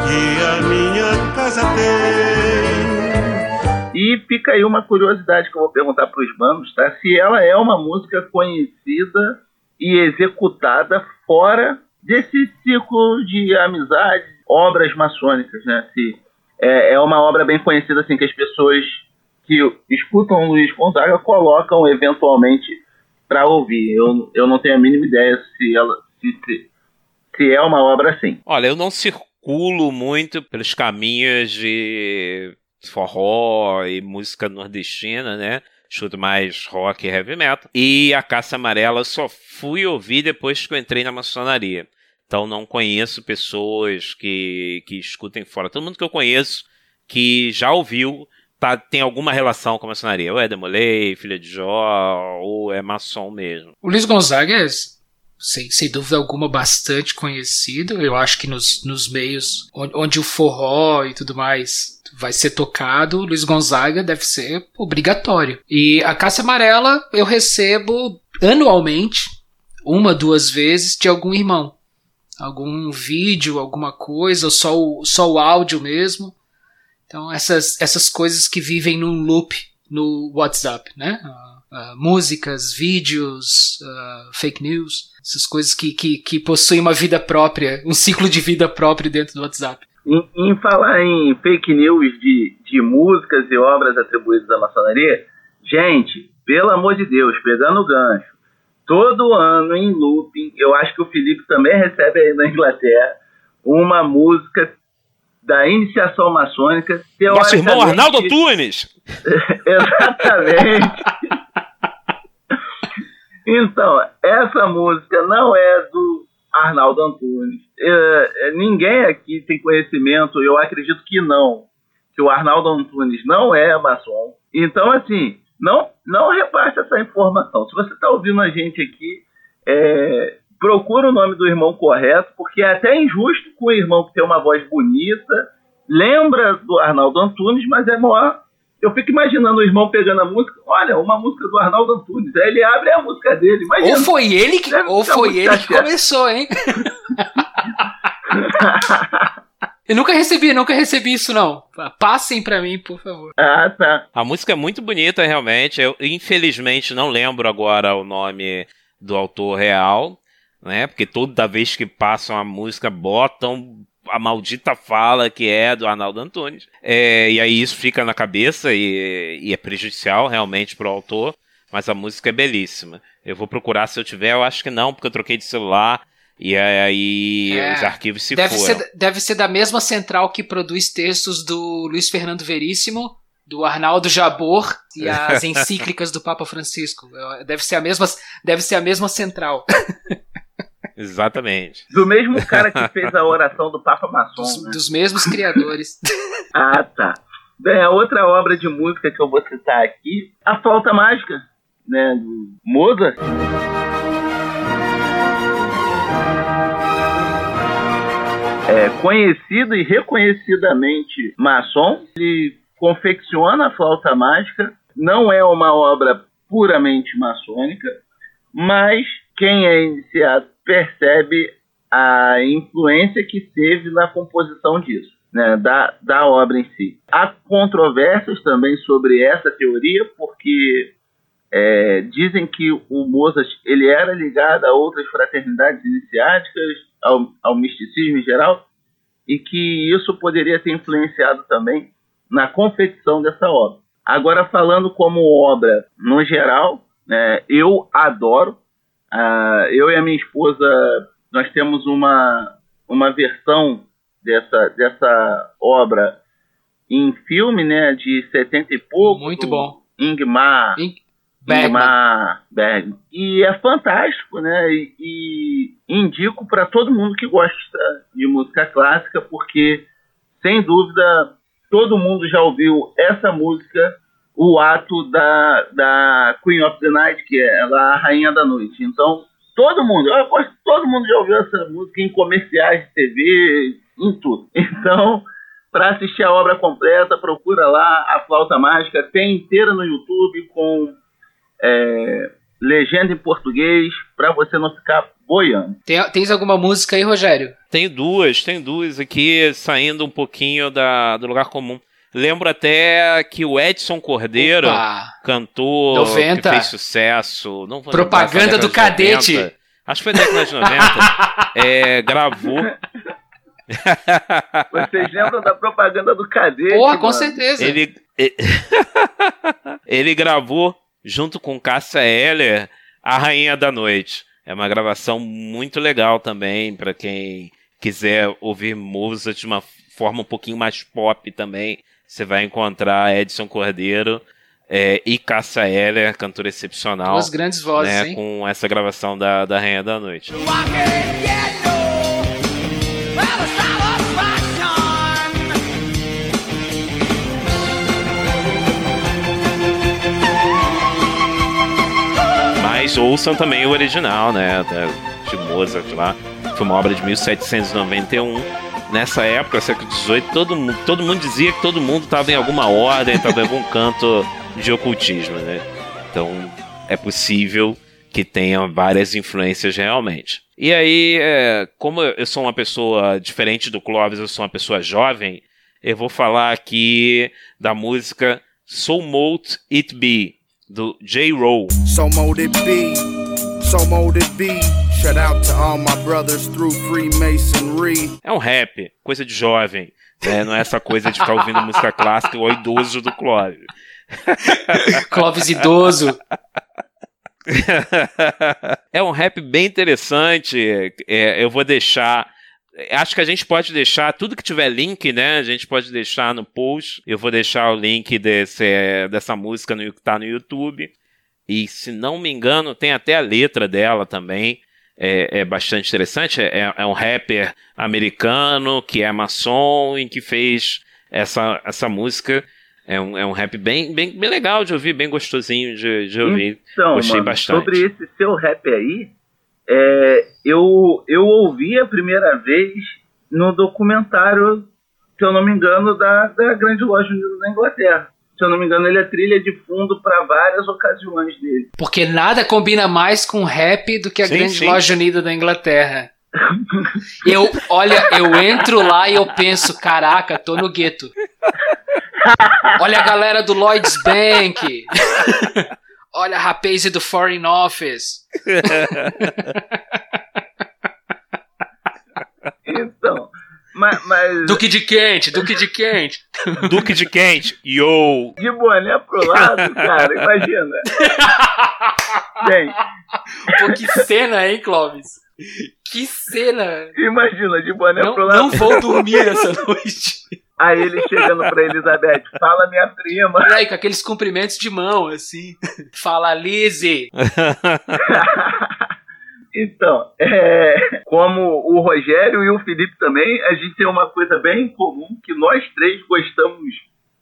que a minha casa tem. E fica aí uma curiosidade que eu vou perguntar para os bandos, tá? Se ela é uma música conhecida e executada fora desse ciclo de amizade, obras maçônicas, né? Se é, é uma obra bem conhecida, assim, que as pessoas que escutam Luiz Gonzaga colocam eventualmente para ouvir. Eu, eu não tenho a mínima ideia se ela se, se, é uma obra assim. Olha, eu não circulo muito pelos caminhos de forró e música nordestina, né? Escuto mais rock e heavy metal. E a Caça Amarela só fui ouvir depois que eu entrei na maçonaria. Então não conheço pessoas que, que escutem fora. Todo mundo que eu conheço que já ouviu tá, tem alguma relação com a maçonaria. Ou é Demolei, Filha de Jó, ou é maçom mesmo. O Luiz Gonzaga é, sem, sem dúvida alguma, bastante conhecido. Eu acho que nos, nos meios onde, onde o forró e tudo mais vai ser tocado, Luiz Gonzaga deve ser obrigatório. E a Caça Amarela eu recebo anualmente, uma, duas vezes, de algum irmão. Algum vídeo, alguma coisa, ou só o, só o áudio mesmo. Então, essas, essas coisas que vivem num loop no WhatsApp, né? Uh, uh, músicas, vídeos, uh, fake news, essas coisas que, que, que possuem uma vida própria, um ciclo de vida próprio dentro do WhatsApp. Em, em, falar em fake news de, de músicas e obras atribuídas à maçonaria, gente, pelo amor de Deus, pegando o gancho, todo ano em looping, eu acho que o Felipe também recebe aí na Inglaterra uma música da iniciação maçônica. Nosso irmão Arnaldo Tunes! Exatamente. Então, essa música não é do Arnaldo Antunes. É, é, ninguém aqui tem conhecimento, eu acredito que não, que o Arnaldo Antunes não é maçom. Então, assim, não, não repasse essa informação. Se você está ouvindo a gente aqui, é, procura o nome do irmão correto, porque é até injusto com o irmão que tem uma voz bonita, lembra do Arnaldo Antunes, mas é maior eu fico imaginando o irmão pegando a música, olha, uma música do Arnaldo Antunes. Aí ele abre a música dele. Imagina, ou foi ele que, ou foi ele que começou, hein? Eu nunca recebi, nunca recebi isso, não. Passem para mim, por favor. Ah, tá. A música é muito bonita, realmente. Eu, infelizmente, não lembro agora o nome do autor real, né? Porque toda vez que passam a música, botam a maldita fala que é do Arnaldo Antunes. É, e aí isso fica na cabeça e, e é prejudicial realmente pro autor, mas a música é belíssima. Eu vou procurar se eu tiver, eu acho que não, porque eu troquei de celular e aí é, os arquivos se deve foram. Ser, deve ser da mesma central que produz textos do Luiz Fernando Veríssimo, do Arnaldo Jabor e as encíclicas do Papa Francisco. Deve ser a mesma, deve ser a mesma central. Exatamente. Do mesmo cara que fez a oração do Papa Maçom. Dos, né? dos mesmos criadores. ah, tá. Bem, a outra obra de música que eu vou citar aqui, A Flauta Mágica, né, do Mozart. É, conhecido e reconhecidamente maçom, ele confecciona a flauta mágica, não é uma obra puramente maçônica, mas quem é iniciado percebe a influência que teve na composição disso, né, da, da obra em si. Há controvérsias também sobre essa teoria, porque é, dizem que o Mozart ele era ligado a outras fraternidades iniciáticas, ao, ao misticismo em geral, e que isso poderia ter influenciado também na confecção dessa obra. Agora, falando como obra no geral, né, eu adoro Uh, eu e a minha esposa, nós temos uma, uma versão dessa, dessa obra em filme, né, de 70 e pouco. Muito bom. Ingmar In Bergman. Ingmar Bergman. E é fantástico, né? E, e indico para todo mundo que gosta de música clássica, porque, sem dúvida, todo mundo já ouviu essa música, o ato da, da Queen of the Night, que é ela a Rainha da Noite. Então, todo mundo, eu aposto que todo mundo já ouviu essa música em comerciais de TV, em tudo. Então, para assistir a obra completa, procura lá a Flauta Mágica, tem inteira no YouTube com é, legenda em português, para você não ficar boiando. Tem, tens alguma música aí, Rogério? Tenho duas, tenho duas aqui, saindo um pouquinho da, do lugar comum. Lembro até que o Edson Cordeiro, Opa. 90. que fez sucesso. Não vou Propaganda foi do Cadete. 90. Acho que foi década de 90. é, gravou. Vocês lembram da propaganda do Cadete? Porra, com mano? certeza. Ele, ele gravou junto com Cássia Eller A Rainha da Noite. É uma gravação muito legal também para quem quiser ouvir música de uma forma um pouquinho mais pop também. Você vai encontrar Edson Cordeiro é, e Cássia Eller, cantora excepcional, Duas grandes vozes, né, hein? com essa gravação da, da Rainha da Noite. Mas ouçam também o original, né? De Mozart lá. Foi uma obra de 1791. Nessa época, século XVIII, todo, mu- todo mundo dizia que todo mundo estava em alguma ordem, estava em algum canto de ocultismo, né? Então, é possível que tenha várias influências realmente. E aí, é, como eu sou uma pessoa diferente do Clóvis, eu sou uma pessoa jovem, eu vou falar aqui da música So Mote It Be, do J. Rowe. So mote it be, so mote it be. Shout out to all my brothers through Freemasonry. É um rap, coisa de jovem. né? Não é essa coisa de ficar ouvindo música clássica igual idoso do Clóvis. Clóvis idoso. é um rap bem interessante. é, eu vou deixar. Acho que a gente pode deixar tudo que tiver link, né? A gente pode deixar no post. Eu vou deixar o link desse, dessa música no, que tá no YouTube. E se não me engano, tem até a letra dela também. É, é bastante interessante. É, é um rapper americano que é maçom e que fez essa, essa música. É um, é um rap bem, bem, bem legal de ouvir, bem gostosinho de, de ouvir. Então, Gostei mano, bastante. sobre esse seu rap aí, é, eu, eu ouvi a primeira vez no documentário, se eu não me engano, da, da Grande Loja Unida da Inglaterra. Se eu não me engano, ele é trilha de fundo para várias ocasiões dele. Porque nada combina mais com rap do que a Sim, grande sim. loja unida da Inglaterra. Eu, olha, eu entro lá e eu penso, caraca, tô no gueto. Olha a galera do Lloyds Bank. Olha a rapaz do Foreign Office. Então, mas, mas Duque de Quente, Duque de Quente. Duque de Quente, yo! de boné pro lado, cara, imagina. Gente, Pô, que cena, hein, Clóvis? Que cena. imagina, de boné Não, pro lado. não vou dormir essa noite. Aí ele chegando pra Elizabeth, fala minha prima. E aí, com aqueles cumprimentos de mão, assim. Fala, Lizzie. Então, é, como o Rogério e o Felipe também, a gente tem uma coisa bem comum, que nós três gostamos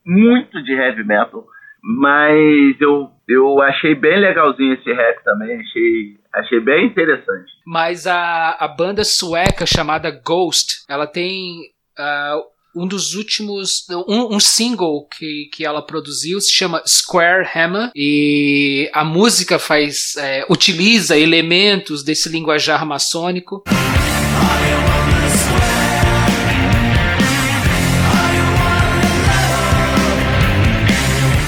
muito de heavy metal. Mas eu, eu achei bem legalzinho esse rap também, achei, achei bem interessante. Mas a, a banda sueca chamada Ghost, ela tem ah, um dos últimos. Um, um single que, que ela produziu se chama Square Hammer. E a música faz. é, utiliza elementos desse linguajar maçônico.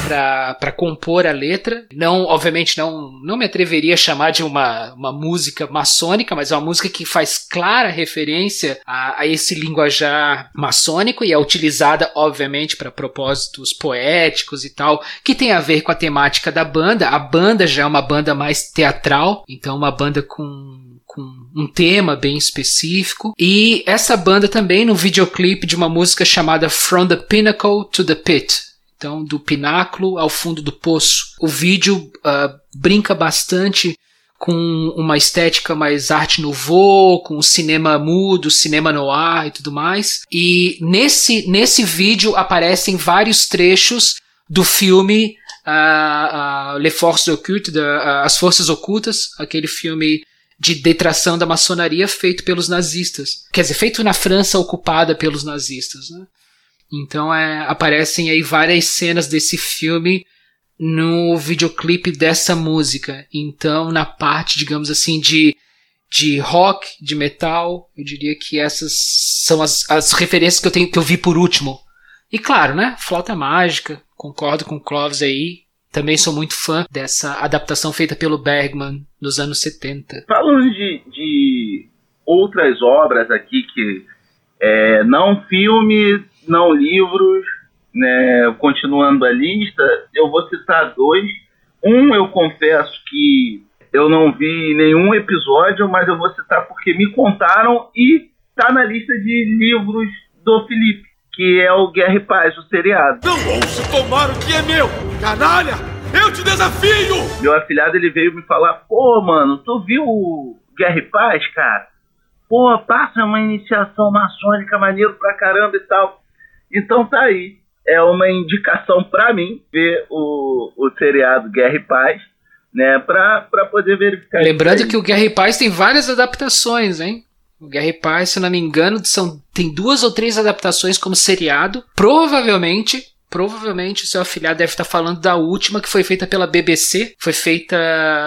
Para compor a letra. Não, obviamente, não, não me atreveria a chamar de uma, uma música maçônica, mas é uma música que faz clara referência a, a esse linguajar maçônico e é utilizada, obviamente, para propósitos poéticos e tal, que tem a ver com a temática da banda. A banda já é uma banda mais teatral, então uma banda com com um tema bem específico. E essa banda também no videoclipe de uma música chamada From the Pinnacle to the Pit. Então, do pináculo ao fundo do poço. O vídeo uh, brinca bastante com uma estética mais arte nouveau, com cinema mudo, cinema noir e tudo mais. E nesse, nesse vídeo aparecem vários trechos do filme uh, uh, Les As Forças Ocultas, aquele filme de detração da maçonaria feito pelos nazistas. Quer dizer, feito na França ocupada pelos nazistas. Né? Então é, aparecem aí várias cenas desse filme no videoclipe dessa música. Então, na parte, digamos assim, de, de rock, de metal, eu diria que essas são as, as referências que eu, tenho, que eu vi por último. E claro, né? Flauta Mágica, concordo com o Clovis aí. Também sou muito fã dessa adaptação feita pelo Bergman nos anos 70. Falando de, de outras obras aqui que é, não filmes, não livros, né, continuando a lista, eu vou citar dois. Um, eu confesso que eu não vi nenhum episódio, mas eu vou citar porque me contaram e tá na lista de livros do Felipe, que é o Guerra e Paz, o seriado. Não ouço tomar o que é meu! Canalha! Eu te desafio! Meu afilhado, ele veio me falar, pô, mano, tu viu o Guerra e Paz, cara? Pô, passa uma iniciação maçônica maneiro pra caramba e tal. Então tá aí é uma indicação para mim ver o, o seriado Guerra e Paz, né, para poder verificar. Lembrando que o Guerra e Paz tem várias adaptações, hein? O Guerra e Paz, se não me engano, são, tem duas ou três adaptações como seriado. Provavelmente, provavelmente o seu afilhado deve estar falando da última que foi feita pela BBC. Foi feita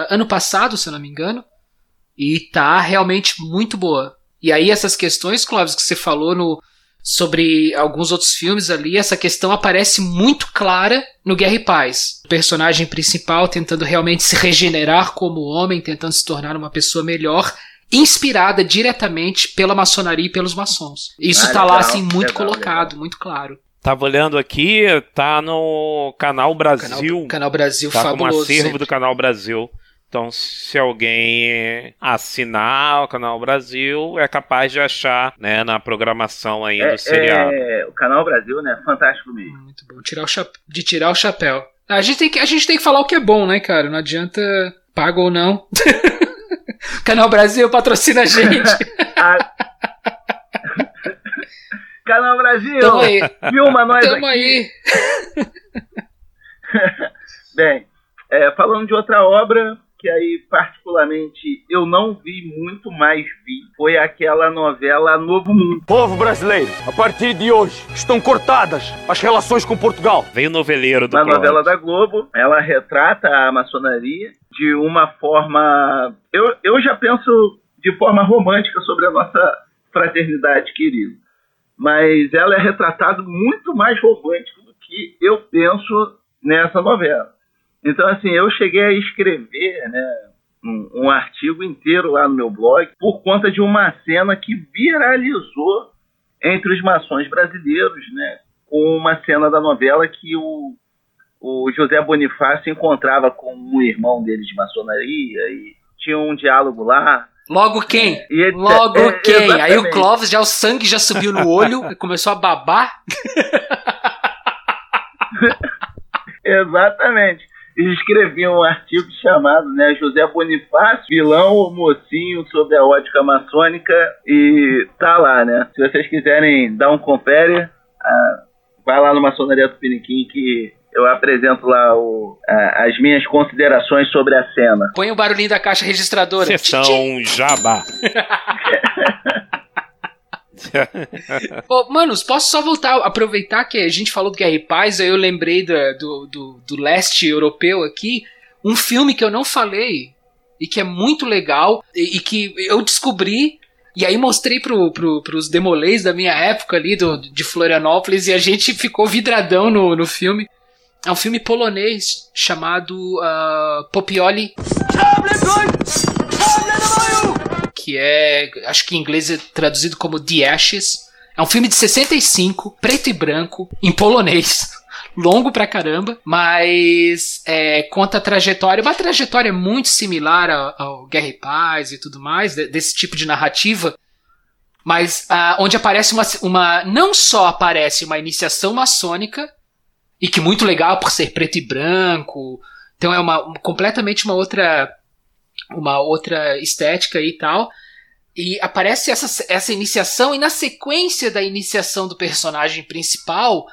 ano passado, se não me engano. E tá realmente muito boa. E aí essas questões, Clóvis, que você falou no, sobre alguns outros filmes ali, essa questão aparece muito clara no Guerra e Paz. O personagem principal tentando realmente se regenerar como homem, tentando se tornar uma pessoa melhor, inspirada diretamente pela maçonaria e pelos maçons. Isso ah, tá legal, lá assim muito legal, colocado, legal. muito claro. Tava olhando aqui, tá no Canal Brasil. Canal, Canal Brasil tá fabuloso. Como acervo sempre. do Canal Brasil. Então, se alguém assinar o Canal Brasil, é capaz de achar né, na programação aí é, do seriado. É, o Canal Brasil, né? Fantástico mesmo. Muito bom. Tirar o de tirar o chapéu. A gente, tem que, a gente tem que falar o que é bom, né, cara? Não adianta paga ou não. Canal Brasil patrocina a gente. a... Canal Brasil! Tamo aí. Filma nós Tamo aqui. aí. Bem, é, falando de outra obra, que aí particularmente eu não vi muito, mais vi, foi aquela novela Novo Mundo. Povo brasileiro, a partir de hoje estão cortadas as relações com Portugal. Veio o noveleiro do Na novela da Globo, ela retrata a maçonaria de uma forma... Eu, eu já penso de forma romântica sobre a nossa fraternidade querida. Mas ela é retratada muito mais romântico do que eu penso nessa novela. Então, assim, eu cheguei a escrever né, um, um, artigo inteiro lá no meu blog por conta de uma cena que viralizou entre os maçons brasileiros, né, com uma cena da novela que o, o José Bonifácio encontrava com um irmão dele de maçonaria e tinha um diálogo lá. Logo quem? Ele, Logo é, quem? Exatamente. Aí o Clóvis, já o sangue já subiu no olho, começou a babar. exatamente escrevi um artigo chamado né, José Bonifácio, vilão ou mocinho sobre a ótica maçônica e tá lá, né? Se vocês quiserem dar um confere, ah, vai lá no Maçonaria do Piniquim que eu apresento lá o, as minhas considerações sobre a cena. Põe o barulhinho da caixa registradora. Sessão Jabá. oh, manos, posso só voltar, aproveitar que a gente falou do Guerra e Paz, aí eu lembrei do, do, do, leste europeu aqui, um filme que eu não falei e que é muito legal e, e que eu descobri e aí mostrei pro, pro, pros demolês da minha época ali, do, de Florianópolis, e a gente ficou vidradão no, no filme. É um filme polonês chamado uh, Popioli que é, acho que em inglês é traduzido como The Ashes. É um filme de 65, preto e branco, em polonês. Longo pra caramba, mas é, conta a trajetória, uma trajetória muito similar ao, ao Guerra e Paz e tudo mais, desse tipo de narrativa, mas uh, onde aparece uma, uma. Não só aparece uma iniciação maçônica, e que muito legal por ser preto e branco. Então é uma completamente uma outra uma outra estética e tal. E aparece essa, essa iniciação, e na sequência da iniciação do personagem principal,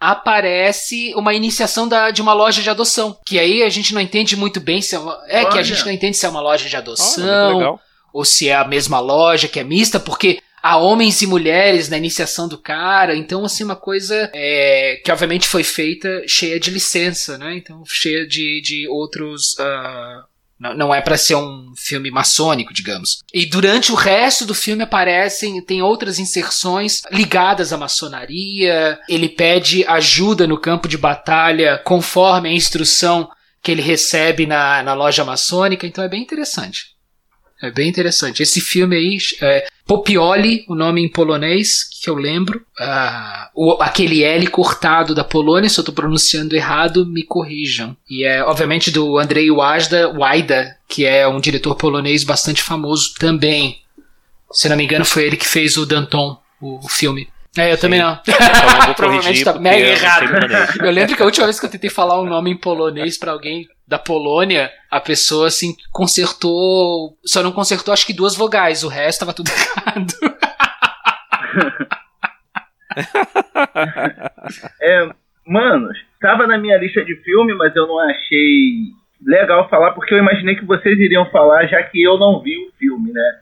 aparece uma iniciação da, de uma loja de adoção. Que aí a gente não entende muito bem se é uma. É, Olha. que a gente não entende se é uma loja de adoção, ou se é a mesma loja que é mista, porque há homens e mulheres na iniciação do cara. Então, assim, uma coisa é, que obviamente foi feita cheia de licença, né? Então, cheia de, de outros. Uh, não é para ser um filme maçônico, digamos. E durante o resto do filme aparecem, tem outras inserções ligadas à maçonaria. Ele pede ajuda no campo de batalha conforme a instrução que ele recebe na, na loja maçônica. Então é bem interessante. É bem interessante. Esse filme aí, é Popioli, o nome em polonês, que eu lembro. Uh, o, aquele L cortado da Polônia, se eu estou pronunciando errado, me corrijam. E é, obviamente, do Andrei Wajda, Wajda, que é um diretor polonês bastante famoso também. Se não me engano, foi ele que fez o Danton, o, o filme. É, eu Sim. também não. Provavelmente tá mega errado. Eu lembro que a última vez que eu tentei falar um nome em polonês para alguém da Polônia, a pessoa assim consertou. Só não consertou acho que duas vogais, o resto tava tudo errado. é, mano, tava na minha lista de filme, mas eu não achei legal falar porque eu imaginei que vocês iriam falar, já que eu não vi o filme, né?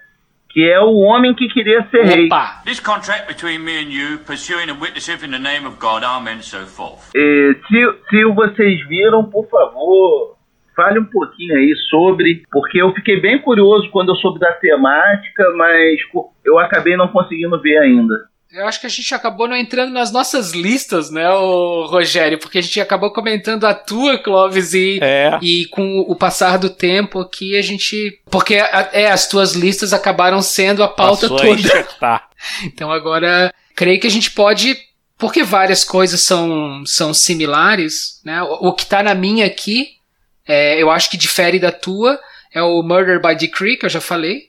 Que é o homem que queria ser Opa. rei. This contract between me and you, pursuing and witnessing in the name of God, amen, so forth. E, se, se vocês viram, por favor, fale um pouquinho aí sobre, porque eu fiquei bem curioso quando eu soube da temática, mas eu acabei não conseguindo ver ainda. Eu acho que a gente acabou não entrando nas nossas listas, né, o Rogério? Porque a gente acabou comentando a tua, Clóvis, e, é. e com o passar do tempo aqui a gente. Porque é, as tuas listas acabaram sendo a pauta Passou toda. A então agora, creio que a gente pode. Porque várias coisas são, são similares, né? O, o que tá na minha aqui, é, eu acho que difere da tua, é o Murder by Decree, que eu já falei,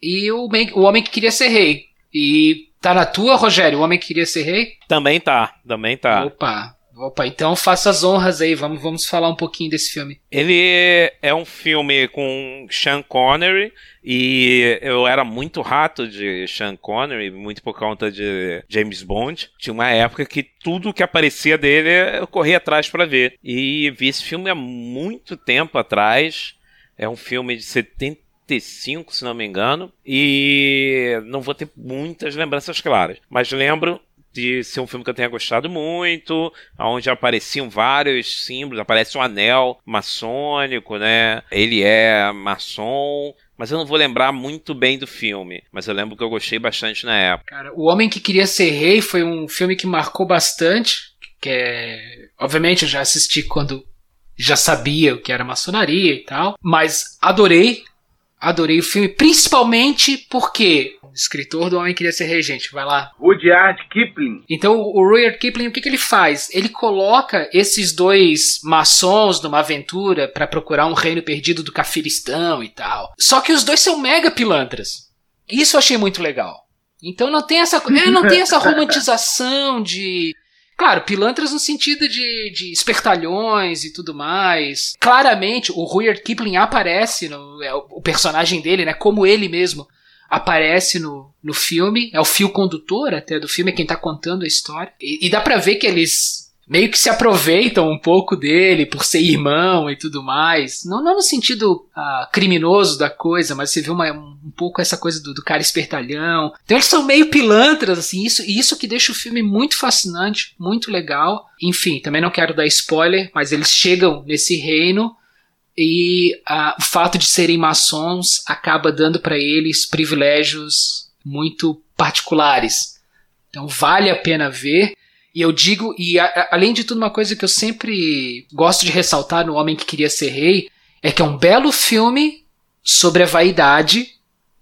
e o, o Homem que Queria Ser Rei. E Tá na tua, Rogério? O Homem que Queria Ser Rei? Também tá, também tá. Opa, opa, então faça as honras aí, vamos, vamos falar um pouquinho desse filme. Ele é um filme com Sean Connery e eu era muito rato de Sean Connery, muito por conta de James Bond. Tinha uma época que tudo que aparecia dele eu corria atrás para ver. E vi esse filme há muito tempo atrás. É um filme de 70 95, se não me engano, e não vou ter muitas lembranças claras, mas lembro de ser um filme que eu tenha gostado muito, onde apareciam vários símbolos, aparece um anel maçônico, né? Ele é maçom, mas eu não vou lembrar muito bem do filme, mas eu lembro que eu gostei bastante na época. Cara, O Homem que Queria Ser Rei foi um filme que marcou bastante, que é... Obviamente eu já assisti quando já sabia o que era maçonaria e tal, mas adorei Adorei o filme, principalmente porque o escritor do Homem Queria Ser Regente, vai lá. Rudyard Kipling. Então, o Rudyard Kipling, o que, que ele faz? Ele coloca esses dois maçons numa aventura para procurar um reino perdido do Cafiristão e tal. Só que os dois são mega pilantras. Isso eu achei muito legal. Então não tem essa, é, não tem essa romantização de Claro, pilantras no sentido de, de espertalhões e tudo mais. Claramente, o Rudyard Kipling aparece, no, é, o personagem dele, né? Como ele mesmo aparece no, no filme. É o fio condutor até do filme, é quem tá contando a história. E, e dá pra ver que eles meio que se aproveitam um pouco dele por ser irmão e tudo mais. Não, não no sentido ah, criminoso da coisa, mas você vê uma, um pouco essa coisa do, do, cara espertalhão. Então eles são meio pilantras, assim, isso, isso que deixa o filme muito fascinante, muito legal. Enfim, também não quero dar spoiler, mas eles chegam nesse reino e ah, o fato de serem maçons acaba dando para eles privilégios muito particulares. Então vale a pena ver. E eu digo, e a, além de tudo, uma coisa que eu sempre gosto de ressaltar no Homem que Queria Ser Rei é que é um belo filme sobre a vaidade,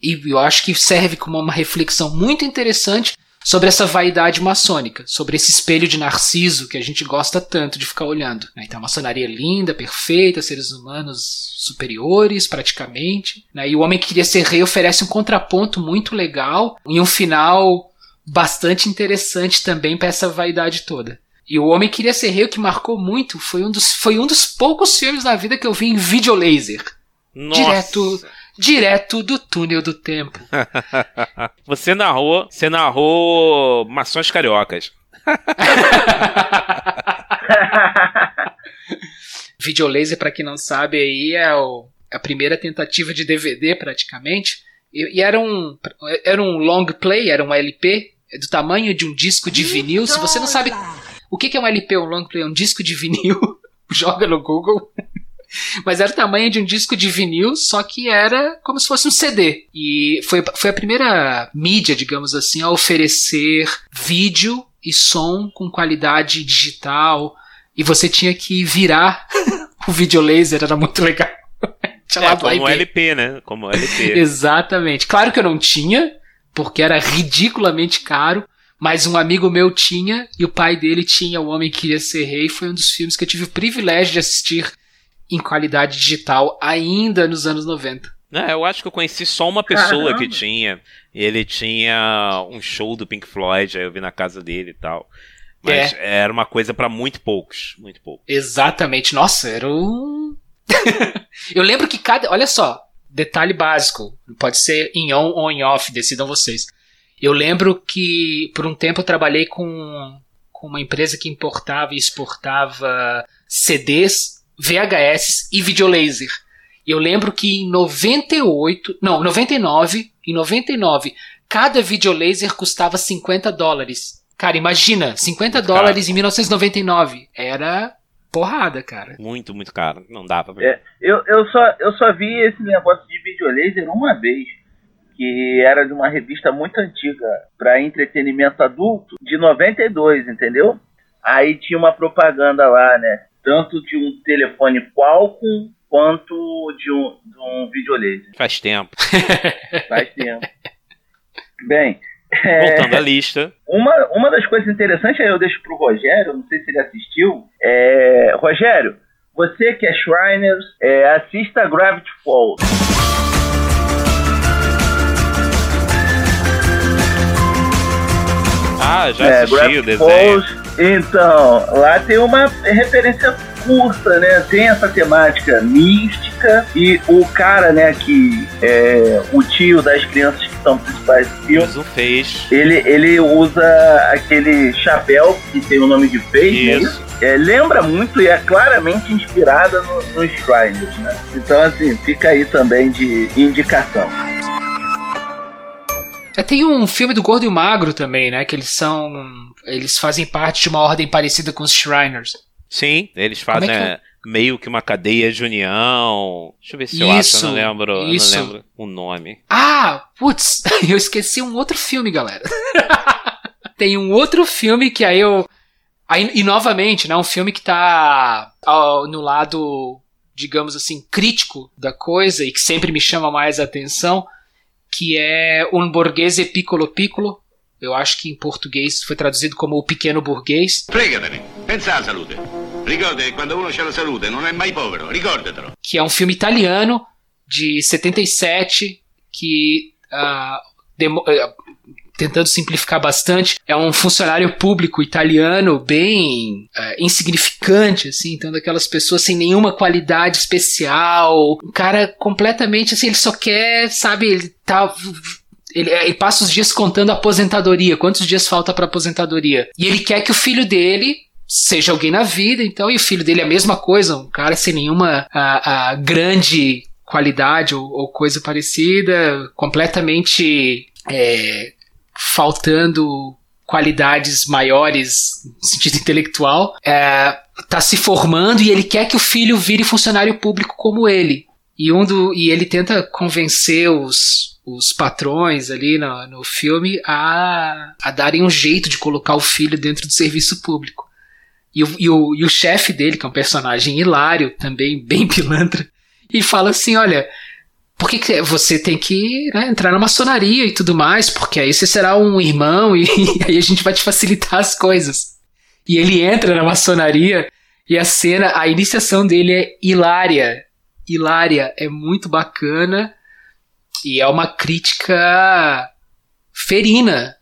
e eu acho que serve como uma reflexão muito interessante sobre essa vaidade maçônica, sobre esse espelho de Narciso que a gente gosta tanto de ficar olhando. Né? Então, a maçonaria linda, perfeita, seres humanos superiores, praticamente. Né? E o Homem que Queria Ser Rei oferece um contraponto muito legal e um final bastante interessante também para essa vaidade toda. E o Homem Queria Ser Rei, o que marcou muito, foi um dos, foi um dos poucos filmes na vida que eu vi em videolaser. Nossa. Direto, direto do túnel do tempo. você narrou, você narrou Mações Cariocas. Videolaser, para quem não sabe, aí é o, a primeira tentativa de DVD praticamente. E, e, era, um, era um long play, era um LP, do tamanho de um disco de vinil. Se você não sabe o que é um LP, um long play, um disco de vinil, joga no Google. Mas era o tamanho de um disco de vinil, só que era como se fosse um CD. E foi, foi a primeira mídia, digamos assim, a oferecer vídeo e som com qualidade digital. E você tinha que virar o videolaser, era muito legal. Tinha é, como LP, né? Como LP. Exatamente. Claro que eu não tinha, porque era ridiculamente caro. Mas um amigo meu tinha, e o pai dele tinha O Homem que Queria Ser Rei. Foi um dos filmes que eu tive o privilégio de assistir em qualidade digital ainda nos anos 90. É, eu acho que eu conheci só uma pessoa Caramba. que tinha. Ele tinha um show do Pink Floyd, aí eu vi na casa dele e tal. Mas é. era uma coisa para muito poucos, muito poucos. Exatamente. Nossa, era um eu lembro que cada, olha só, detalhe básico, pode ser em on ou em off, decidam vocês. Eu lembro que por um tempo eu trabalhei com, com uma empresa que importava e exportava CDs, VHS e videolaser. Eu lembro que em 98, não, 99, em 99, cada videolaser custava 50 dólares. Cara, imagina, 50 Muito dólares caro. em 1999. Era porrada, cara. Muito, muito caro. Não dava pra é, eu, eu, só, eu só vi esse negócio de videolaser uma vez. Que era de uma revista muito antiga para entretenimento adulto, de 92, entendeu? Aí tinha uma propaganda lá, né? Tanto de um telefone Qualcomm quanto de um, de um videolaser. Faz tempo. Faz tempo. Bem, Voltando à lista. Uma, uma das coisas interessantes, aí eu deixo pro Rogério, não sei se ele assistiu. É, Rogério, você que é Shriners, é, assista Gravity Falls. Ah, já é, assisti o desenho. Falls, então, lá tem uma referência curta, né? Tem essa temática mística e o cara, né, que é o tio das crianças que são principais do filme. o fez. Ele, ele usa aquele chapéu que tem o nome de Fez, né? É, lembra muito e é claramente inspirada no, nos Shriners, né? Então, assim, fica aí também de indicação. É, tem um filme do Gordo e o Magro também, né? Que eles são. Eles fazem parte de uma ordem parecida com os Shriners. Sim, eles fazem é que... meio que uma cadeia de união. Deixa eu ver se isso, eu acho, eu não lembro, isso. não lembro o nome. Ah, putz, eu esqueci um outro filme, galera. Tem um outro filme que aí eu. Aí, e novamente, né, um filme que tá ó, no lado, digamos assim, crítico da coisa e que sempre me chama mais a atenção, que é Um Borghese Piccolo Piccolo, eu acho que em português foi traduzido como O Pequeno Burguês. Fregatene, pensa à saúde. Ricorda quando uno c'ha la salute non è mai povero, ricordatelo. Que é um filme italiano de 77 que uh, tentando simplificar bastante, é um funcionário público italiano bem uh, insignificante, assim, então daquelas pessoas sem nenhuma qualidade especial, um cara completamente assim, ele só quer, sabe, ele tá ele, ele, passa os dias contando a aposentadoria, quantos dias falta para aposentadoria. E ele quer que o filho dele seja alguém na vida, então, e o filho dele é a mesma coisa, um cara sem nenhuma a, a grande qualidade ou, ou, coisa parecida, completamente é, faltando qualidades maiores no sentido intelectual, é, tá se formando e ele quer que o filho vire funcionário público como ele. E, um do, e ele tenta convencer os, os patrões ali no, no filme a, a darem um jeito de colocar o filho dentro do serviço público. E o, e o, e o chefe dele, que é um personagem hilário, também bem pilantra, e fala assim: olha, por que, que você tem que né, entrar na maçonaria e tudo mais? Porque aí você será um irmão e, e aí a gente vai te facilitar as coisas. E ele entra na maçonaria e a cena, a iniciação dele é hilária hilária, é muito bacana e é uma crítica ferina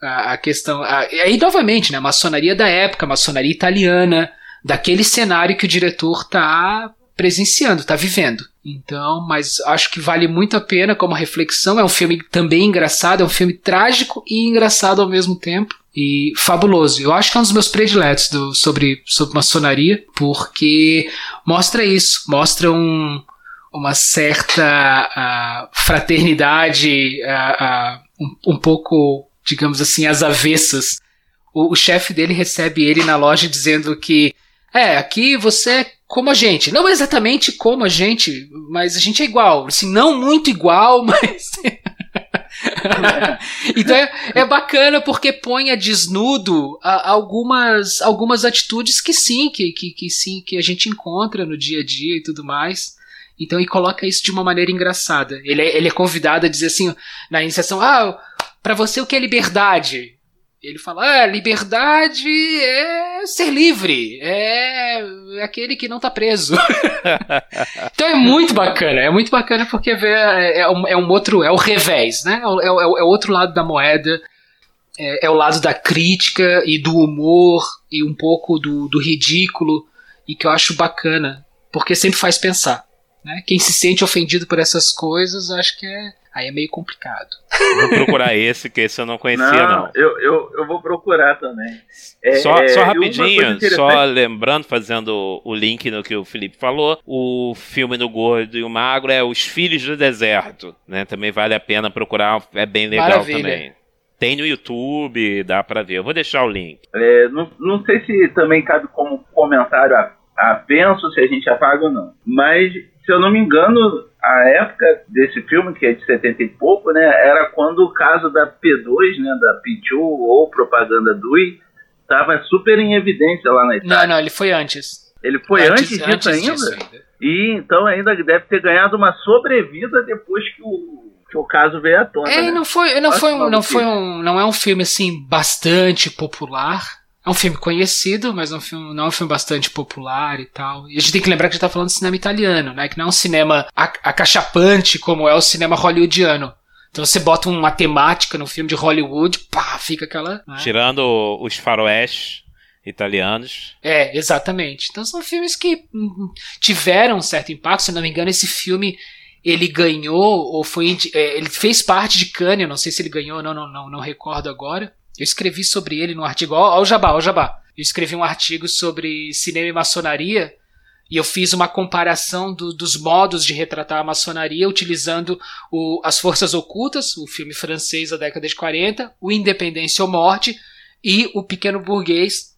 a, a questão. A, aí, novamente, né? A maçonaria da época, a maçonaria italiana, daquele cenário que o diretor está presenciando, está vivendo. Então, mas acho que vale muito a pena como reflexão. É um filme também engraçado, é um filme trágico e engraçado ao mesmo tempo. E fabuloso. Eu acho que é um dos meus prediletos do, sobre, sobre maçonaria, porque mostra isso, mostra um, uma certa uh, fraternidade, uh, uh, um, um pouco, digamos assim, às avessas. O, o chefe dele recebe ele na loja dizendo que é, aqui você é como a gente. Não exatamente como a gente, mas a gente é igual. Assim, não muito igual, mas. então é, é, bacana porque põe a desnudo algumas, algumas atitudes que sim, que, que, que sim, que a gente encontra no dia a dia e tudo mais. Então, e coloca isso de uma maneira engraçada. Ele é, ele é convidado a dizer assim, na iniciação, ah, para você o que é liberdade? Ele fala: ah, liberdade é ser livre, é aquele que não tá preso. então é muito bacana, é muito bacana porque é, é, um, é um outro, é o revés, né? É, é, é o outro lado da moeda, é, é, o lado da crítica e do humor e um pouco do, do ridículo e que eu acho bacana, porque sempre faz pensar. Né? Quem se sente ofendido por essas coisas, acho que é Aí é meio complicado. Vou procurar esse, que esse eu não conhecia, não. não. Eu, eu, eu vou procurar também. É, só, só rapidinho, só lembrando, fazendo o link no que o Felipe falou, o filme do Gordo e o Magro é Os Filhos do Deserto, né? Também vale a pena procurar, é bem legal Maravilha. também. Tem no YouTube, dá pra ver. Eu vou deixar o link. É, não, não sei se também cabe como comentário a, a penso se a gente apaga ou não. Mas, se eu não me engano, a época desse filme, que é de 70 e pouco, né, era quando o caso da P2, né, da P2 ou propaganda DUI, estava super em evidência lá na Itália. Não, não, ele foi antes. Ele foi antes, antes disso antes ainda? Disso ainda? E então ainda deve ter ganhado uma sobrevida depois que o, que o caso veio à tona. É, né? não foi, não foi, um, não foi um, não é um filme assim bastante popular. É um filme conhecido, mas não é um filme, não é um filme bastante popular e tal. E a gente tem que lembrar que a gente tá falando de cinema italiano, né? Que não é um cinema acachapante como é o cinema hollywoodiano. Então você bota uma temática no filme de Hollywood, pá, fica aquela. Né? Tirando os faroés italianos. É, exatamente. Então são filmes que hum, tiveram um certo impacto. Se não me engano, esse filme ele ganhou ou foi é, ele fez parte de Cannes, não sei se ele ganhou, não, não, não, não recordo agora. Eu escrevi sobre ele no artigo. Ó, ó o Jabá, ó o Jabá. Eu escrevi um artigo sobre cinema e maçonaria e eu fiz uma comparação do, dos modos de retratar a maçonaria utilizando o, As Forças Ocultas, o filme francês da década de 40, o Independência ou Morte e o Pequeno Burguês,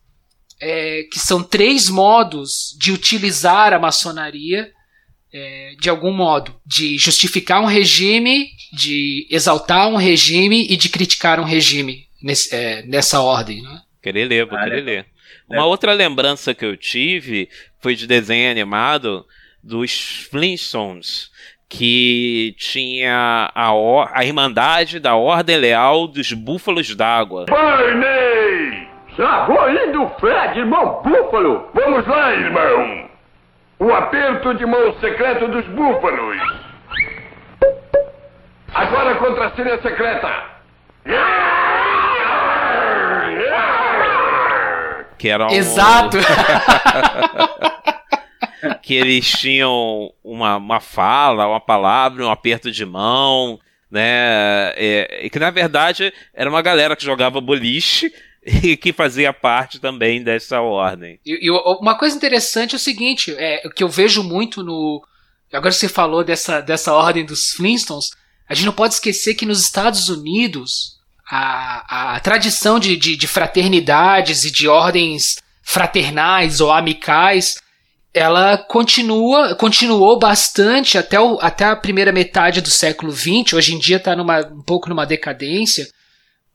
é, que são três modos de utilizar a maçonaria é, de algum modo, de justificar um regime, de exaltar um regime e de criticar um regime nesse, é, nessa ordem. Né? Querer ler, vou ah, querer ler. Uma outra lembrança que eu tive foi de desenho animado dos Flintstones, que tinha a, or a Irmandade da Ordem Leal dos Búfalos d'Água. Barney! Chegou indo Fred, irmão Búfalo! Vamos lá, irmão! O aperto de mão secreto dos Búfalos! Agora contra a cena secreta! Que eram. Exato! que eles tinham uma, uma fala, uma palavra, um aperto de mão, né? E, e que na verdade era uma galera que jogava boliche e que fazia parte também dessa ordem. E, e, uma coisa interessante é o seguinte, é o que eu vejo muito no agora você falou dessa dessa ordem dos Flintstones, a gente não pode esquecer que nos Estados Unidos a, a tradição de, de, de fraternidades e de ordens fraternais ou amicais ela continua, continuou bastante até, o, até a primeira metade do século XX. Hoje em dia está um pouco numa decadência,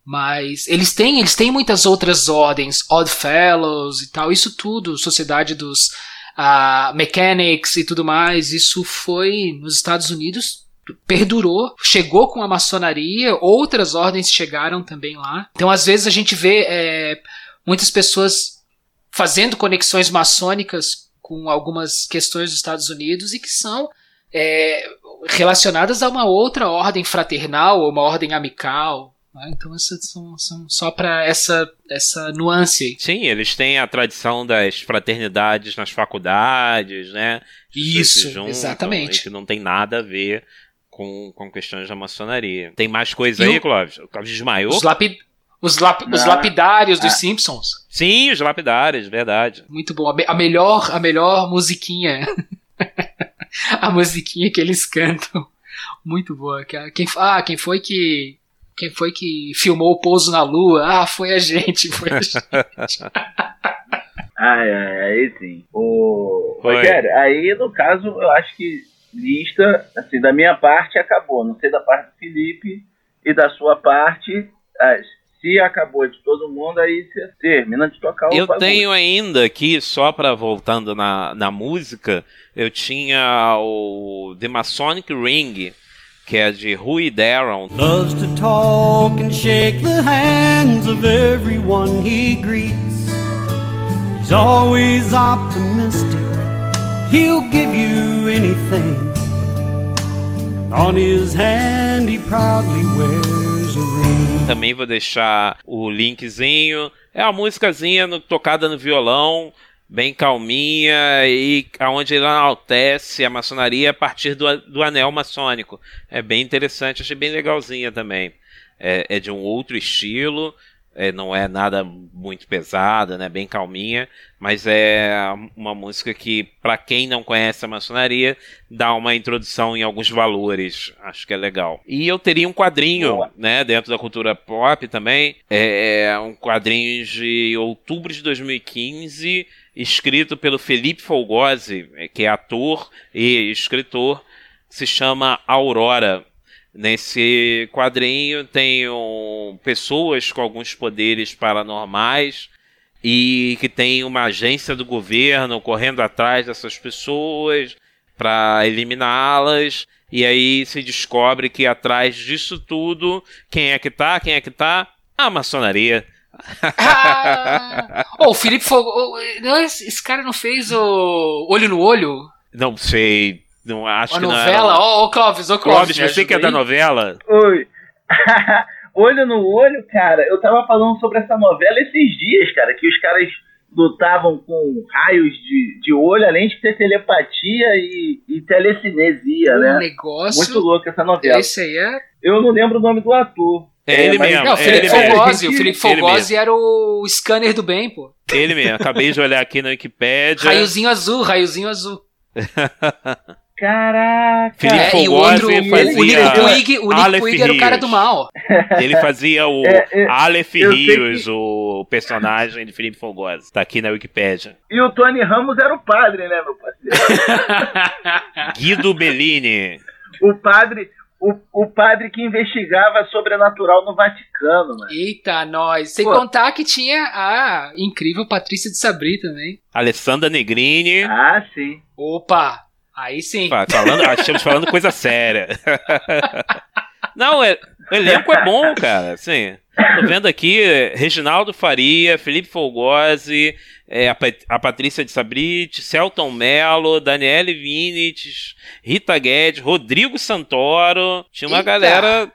mas eles têm, eles têm muitas outras ordens, Odd Fellows e tal, isso tudo, Sociedade dos uh, Mechanics e tudo mais. Isso foi nos Estados Unidos perdurou, chegou com a maçonaria, outras ordens chegaram também lá. Então, às vezes, a gente vê é, muitas pessoas fazendo conexões maçônicas com algumas questões dos Estados Unidos e que são é, relacionadas a uma outra ordem fraternal ou uma ordem amical. Ah, então essas são, são só para essa, essa nuance aí. Sim, eles têm a tradição das fraternidades nas faculdades, né? Isso, exatamente. Que não tem nada a ver com, com questões da maçonaria. Tem mais coisa e aí, o... Clóvis? O Clóvis desmaiou? Os, lapid... os, lap... os lapidários dos ah. Simpsons. Sim, os lapidários, verdade. Muito bom. A, me... a melhor, a melhor musiquinha. a musiquinha que eles cantam. Muito boa. Quem, ah, quem foi que quem foi que filmou o pouso na lua? Ah, foi a gente, foi a gente. ah, é, aí sim. O Rogério, aí no caso, eu acho que lista, assim, da minha parte acabou. Não sei da parte do Felipe e da sua parte. se acabou de todo mundo, aí você termina de tocar o Eu bagulho. tenho ainda aqui, só para voltando na, na música, eu tinha o The Masonic Ring, que é de Rui Darron. Loves to talk and shake the hands of everyone he greets. He's always optimistic. He'll give you anything. On his hand he proudly wears a ring. Também vou deixar o linkzinho. É uma músicazinha no, tocada no violão bem calminha e aonde ele enaltece a maçonaria a partir do, do anel maçônico. É bem interessante, achei bem legalzinha também. É, é de um outro estilo, é, não é nada muito pesada, né, bem calminha, mas é uma música que, para quem não conhece a maçonaria, dá uma introdução em alguns valores, acho que é legal. E eu teria um quadrinho, Boa. né, dentro da cultura pop também, é, é um quadrinho de outubro de 2015, escrito pelo Felipe Folgose, é, que é ator e escritor, se chama Aurora. Nesse quadrinho tem um, pessoas com alguns poderes paranormais e que tem uma agência do governo correndo atrás dessas pessoas para eliminá-las. E aí se descobre que atrás disso tudo, quem é que tá? Quem é que tá? A maçonaria. Ah! oh, o Felipe Fogo. Oh, esse cara não fez o Olho no Olho? Não sei. Não acho a que novela? Ô, oh, Clóvis, ô, Clóvis. Clóvis, você que é da novela? Oi. olho no olho, cara, eu tava falando sobre essa novela esses dias, cara, que os caras lutavam com raios de, de olho, além de ter telepatia e, e telecinesia, um né? negócio. Muito louco essa novela. Esse aí é. Eu não lembro o nome do ator. É ele mesmo. Não, o Felipe Fogose. O Felipe Fogose era o scanner do bem, pô. Ele mesmo. Acabei de olhar aqui na Wikipedia. Raiozinho azul, raiozinho azul. Caraca! Felipe é, e o outro, fazia o Nick Puig, o Nick Puig era o cara do mal. Ele fazia o é, é, Aleph Rios, que... o personagem de Felipe Fogose. Tá aqui na Wikipedia. E o Tony Ramos era o padre, né, meu parceiro? Guido Bellini. O padre, o, o padre que investigava sobrenatural no Vaticano, mano. Eita, nós. Sem Pô. contar que tinha a incrível Patrícia de Sabri também. Alessandra Negrini. Ah, sim. Opa, aí sim. Falando, estamos falando coisa séria. Não, é, o elenco é bom, cara. Sim. Tô vendo aqui Reginaldo Faria, Felipe Folgose, é, a, a, Patrícia de Sabrit, Celton Mello, Daniele Vinitz, Rita Guedes, Rodrigo Santoro. Tinha uma Eita. galera.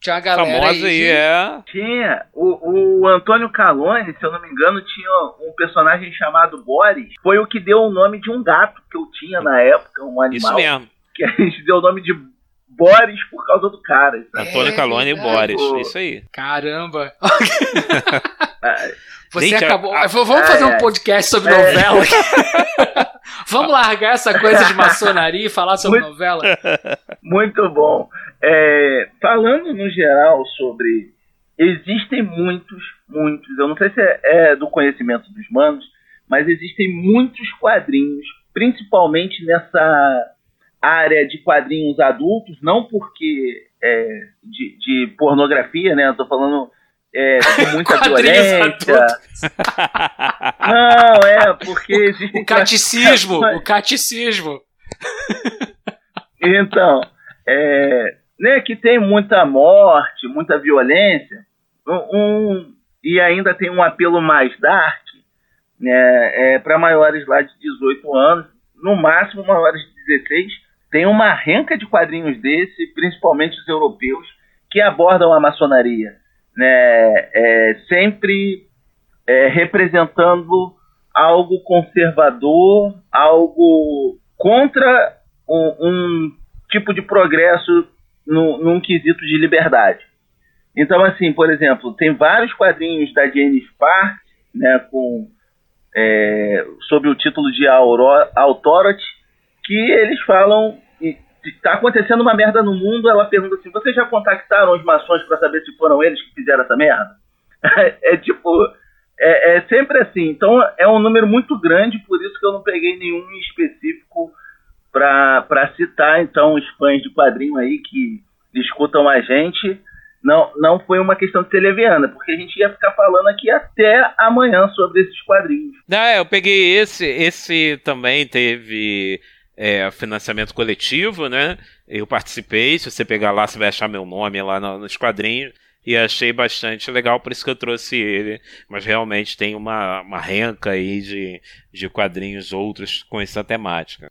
Tinha uma galera famosa aí, é. Tinha. O, o Antônio Calone, se eu não me engano, tinha um personagem chamado Boris. Foi o que deu o nome de um gato que eu tinha na época, um animal. Isso mesmo. Que a gente deu o nome de Boris por causa do cara. Antônio é, Calone e Boris, isso aí. Caramba. Você Gente, acabou. A, a, Vamos fazer é, um podcast sobre é, novela. Vamos largar essa coisa de maçonaria e falar sobre muito, novela. Muito bom. É, falando no geral sobre. Existem muitos, muitos. Eu não sei se é, é do conhecimento dos manos, mas existem muitos quadrinhos, principalmente nessa área de quadrinhos adultos, não porque é, de, de, pornografia, né? Eu tô falando é, com muita violência. não, é, porque existe. O catecismo, o catecismo. Então, é, né, que tem muita morte, muita violência, um, e ainda tem um apelo mais dark, né, é, para maiores lá de 18 anos, no máximo maiores de 16, tem uma renca de quadrinhos desse, principalmente os europeus, que abordam a maçonaria. né, é, sempre é, representando algo conservador, algo contra um, um tipo de progresso num quesito de liberdade. Então, assim, por exemplo, tem vários quadrinhos da Jane Spark, né, com, é, sob o título de Authority, que eles falam está acontecendo uma merda no mundo, ela pergunta assim: vocês já contactaram os maçons para saber se foram eles que fizeram essa merda? é tipo, é, é, sempre assim. Então é um número muito grande, por isso que eu não peguei nenhum específico para citar. Então, os fãs de quadrinho aí que escutam a gente. Não, não foi uma questão de ser leviana, porque a gente ia ficar falando aqui até amanhã sobre esses quadrinhos. Não, é, eu peguei esse, esse também teve é, financiamento coletivo, né? Eu participei, se você pegar lá, você vai achar meu nome lá no, nos quadrinhos. E achei bastante legal, por isso que eu trouxe ele. Mas realmente tem uma, uma renca aí de, de quadrinhos outros com essa temática.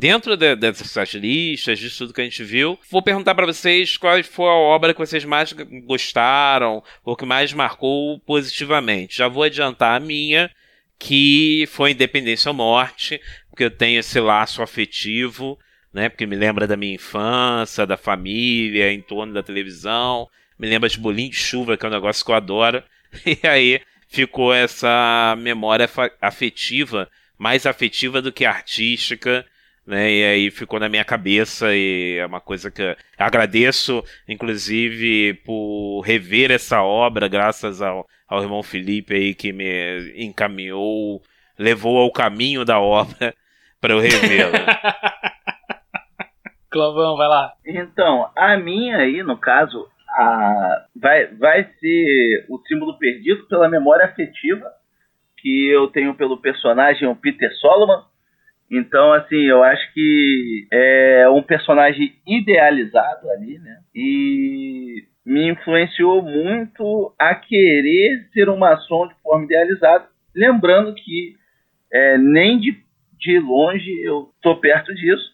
Dentro de, dessas listas, de tudo que a gente viu, vou perguntar para vocês qual foi a obra que vocês mais gostaram, ou que mais marcou positivamente. Já vou adiantar a minha, que foi Independência ou Morte, porque eu tenho esse laço afetivo, né? Porque me lembra da minha infância, da família, em torno da televisão, me lembra de bolinho de chuva, que é um negócio que eu adoro. E aí ficou essa memória afetiva, mais afetiva do que artística, né? E aí ficou na minha cabeça e é uma coisa que agradeço, inclusive, por rever essa obra, graças ao, ao irmão Felipe aí que me encaminhou, levou ao caminho da obra para eu revê-la. Clovão, vai lá. Então, a minha aí, no caso, a, vai, vai ser o símbolo perdido pela memória afetiva que eu tenho pelo personagem o Peter Solomon. Então, assim, eu acho que é um personagem idealizado ali, né? E me influenciou muito a querer ser um maçom de forma idealizada. Lembrando que é, nem de de longe eu tô perto disso,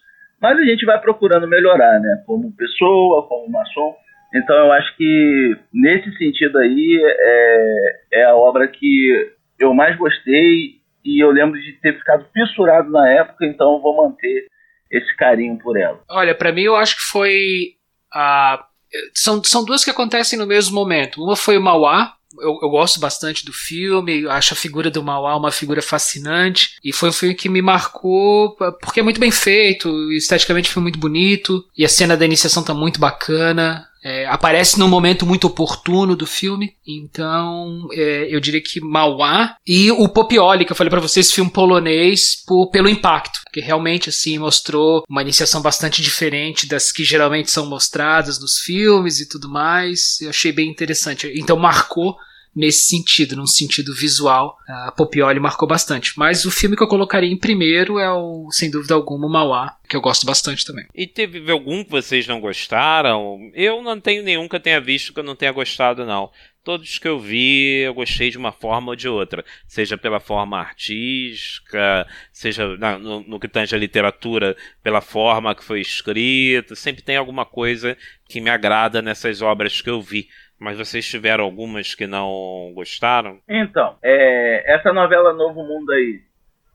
mas a gente vai procurando melhorar, né? Como pessoa, como maçom. Então eu acho que nesse sentido aí é, é a obra que eu mais gostei e eu lembro de ter ficado fissurado na época, então vou manter esse carinho por ela. Olha, para mim eu acho que foi a são, são duas que acontecem no mesmo momento. Uma foi o Mauá, eu, eu, gosto bastante do filme, acho a figura do Mauá uma figura fascinante, e foi um filme que me marcou porque é muito bem feito, esteticamente foi muito bonito, e a cena da iniciação tá muito bacana. É, aparece num momento muito oportuno do filme, então é, eu diria que Mauá e o Popioli, que eu falei para vocês, filme polonês, por, pelo impacto, que realmente assim mostrou uma iniciação bastante diferente das que geralmente são mostradas nos filmes e tudo mais. Eu achei bem interessante. Então marcou nesse sentido, num sentido visual, a Popioli marcou bastante. Mas o filme que eu colocaria em primeiro é o, sem dúvida alguma, o Mauá, que eu gosto bastante também. E teve algum que vocês não gostaram? Eu não tenho nenhum que eu tenha visto que eu não tenha gostado, não. Todos que eu vi, eu gostei de uma forma ou de outra. Seja pela forma artística, seja na, no, no que tange a literatura, pela forma que foi escrita. Sempre tem alguma coisa que me agrada nessas obras que eu vi. Mas vocês tiveram algumas que não gostaram? Então, é, essa novela Novo Mundo aí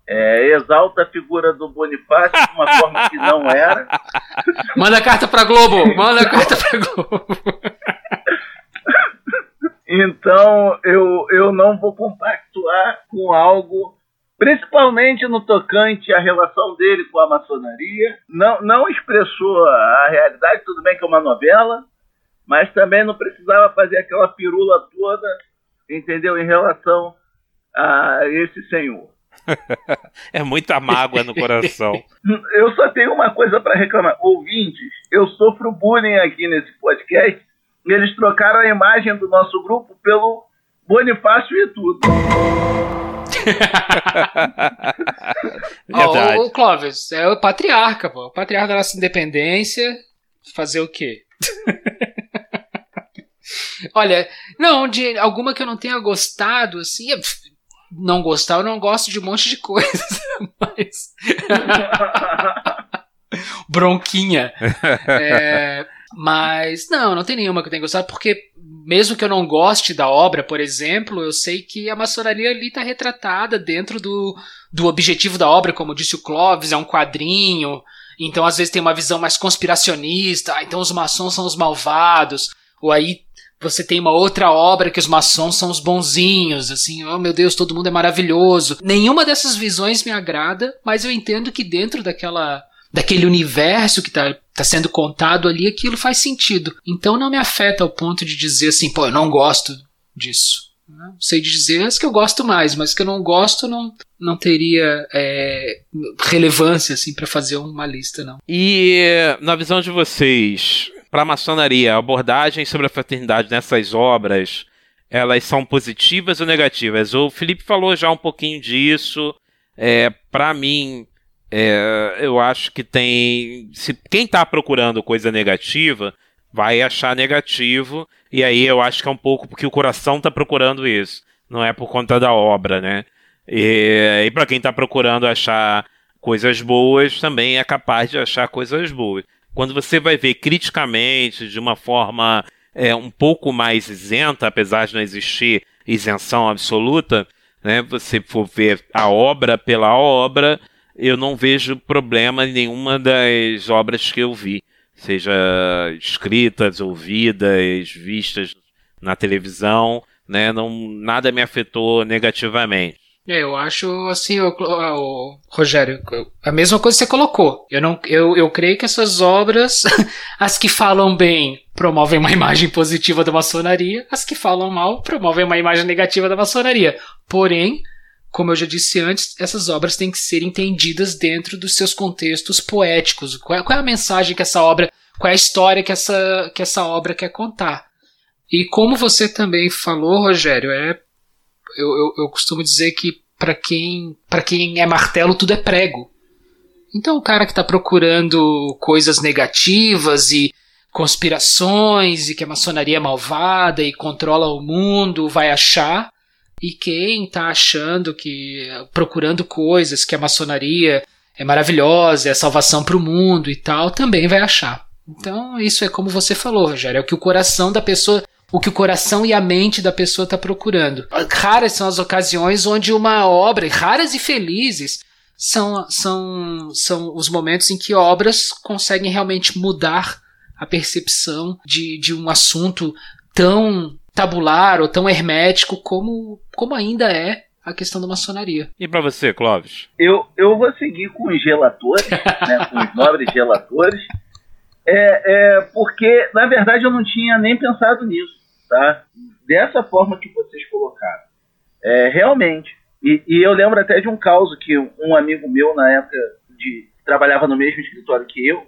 é, exalta a figura do Bonifácio de uma forma que não era. Manda carta pra Globo! Manda carta pra Globo! então, eu, eu não vou compactuar com algo principalmente no tocante à relação dele com a maçonaria. Não, não expressou a realidade, tudo bem que é uma novela, mas também não precisava fazer aquela pirula toda, entendeu? Em relação a esse senhor. é muita mágoa no coração. Eu só tenho uma coisa para reclamar. Ouvintes, eu sofro bullying aqui nesse podcast. Eles trocaram a imagem do nosso grupo pelo Bonifácio e tudo. Verdade. Oh, o Clóvis, é o patriarca, pô. O patriarca da nossa independência. Fazer o quê? Olha, não, de alguma que eu não tenha gostado, assim, não gostar, eu não gosto de um monte de coisas, mas. Bronquinha. É, mas, não, não tem nenhuma que eu tenha gostado, porque mesmo que eu não goste da obra, por exemplo, eu sei que a maçonaria ali está retratada dentro do, do objetivo da obra, como disse o Clóvis, é um quadrinho, então às vezes tem uma visão mais conspiracionista, ah, então os maçons são os malvados, ou aí você tem uma outra obra que os maçons são os bonzinhos, assim, oh meu Deus, todo mundo é maravilhoso. Nenhuma dessas visões me agrada, mas eu entendo que dentro daquela daquele universo que está tá sendo contado ali, aquilo faz sentido. Então não me afeta ao ponto de dizer assim, pô, eu não gosto disso. Não sei dizer as que eu gosto mais, mas que eu não gosto não, não teria é, relevância assim para fazer uma lista, não. E na visão de vocês, para a maçonaria, abordagens sobre a fraternidade nessas obras, elas são positivas ou negativas? O Felipe falou já um pouquinho disso. É, para mim, é, eu acho que tem. Se quem está procurando coisa negativa vai achar negativo, e aí eu acho que é um pouco porque o coração está procurando isso, não é por conta da obra, né? E, e para quem está procurando achar coisas boas, também é capaz de achar coisas boas. Quando você vai ver criticamente, de uma forma é, um pouco mais isenta, apesar de não existir isenção absoluta, né, você for ver a obra pela obra, eu não vejo problema em nenhuma das obras que eu vi, seja escritas, ouvidas, vistas na televisão, né, não, nada me afetou negativamente. É, eu acho assim, o, o, Rogério, a mesma coisa que você colocou. Eu não, eu, eu creio que essas obras, as que falam bem, promovem uma imagem positiva da maçonaria, as que falam mal promovem uma imagem negativa da maçonaria. Porém, como eu já disse antes, essas obras têm que ser entendidas dentro dos seus contextos poéticos. Qual é, qual é a mensagem que essa obra, qual é a história que essa, que essa obra quer contar? E como você também falou, Rogério, é eu, eu, eu costumo dizer que para quem, para quem é martelo tudo é prego. Então o cara que está procurando coisas negativas e conspirações e que a maçonaria é malvada e controla o mundo vai achar e quem está achando que procurando coisas que a maçonaria é maravilhosa, é salvação para o mundo e tal, também vai achar. Então, isso é como você falou, Rogério, é o que o coração da pessoa o que o coração e a mente da pessoa está procurando. Raras são as ocasiões onde uma obra, raras e felizes, são, são, são os momentos em que obras conseguem realmente mudar a percepção de, de um assunto tão tabular ou tão hermético como, como ainda é a questão da maçonaria. E para você, Clóvis? Eu, eu vou seguir com os relatores, né, com os nobres relatores, é, é, porque, na verdade, eu não tinha nem pensado nisso tá? Dessa forma que vocês colocaram. É, realmente. E, e, eu lembro até de um caso que um amigo meu, na época, de trabalhava no mesmo escritório que eu,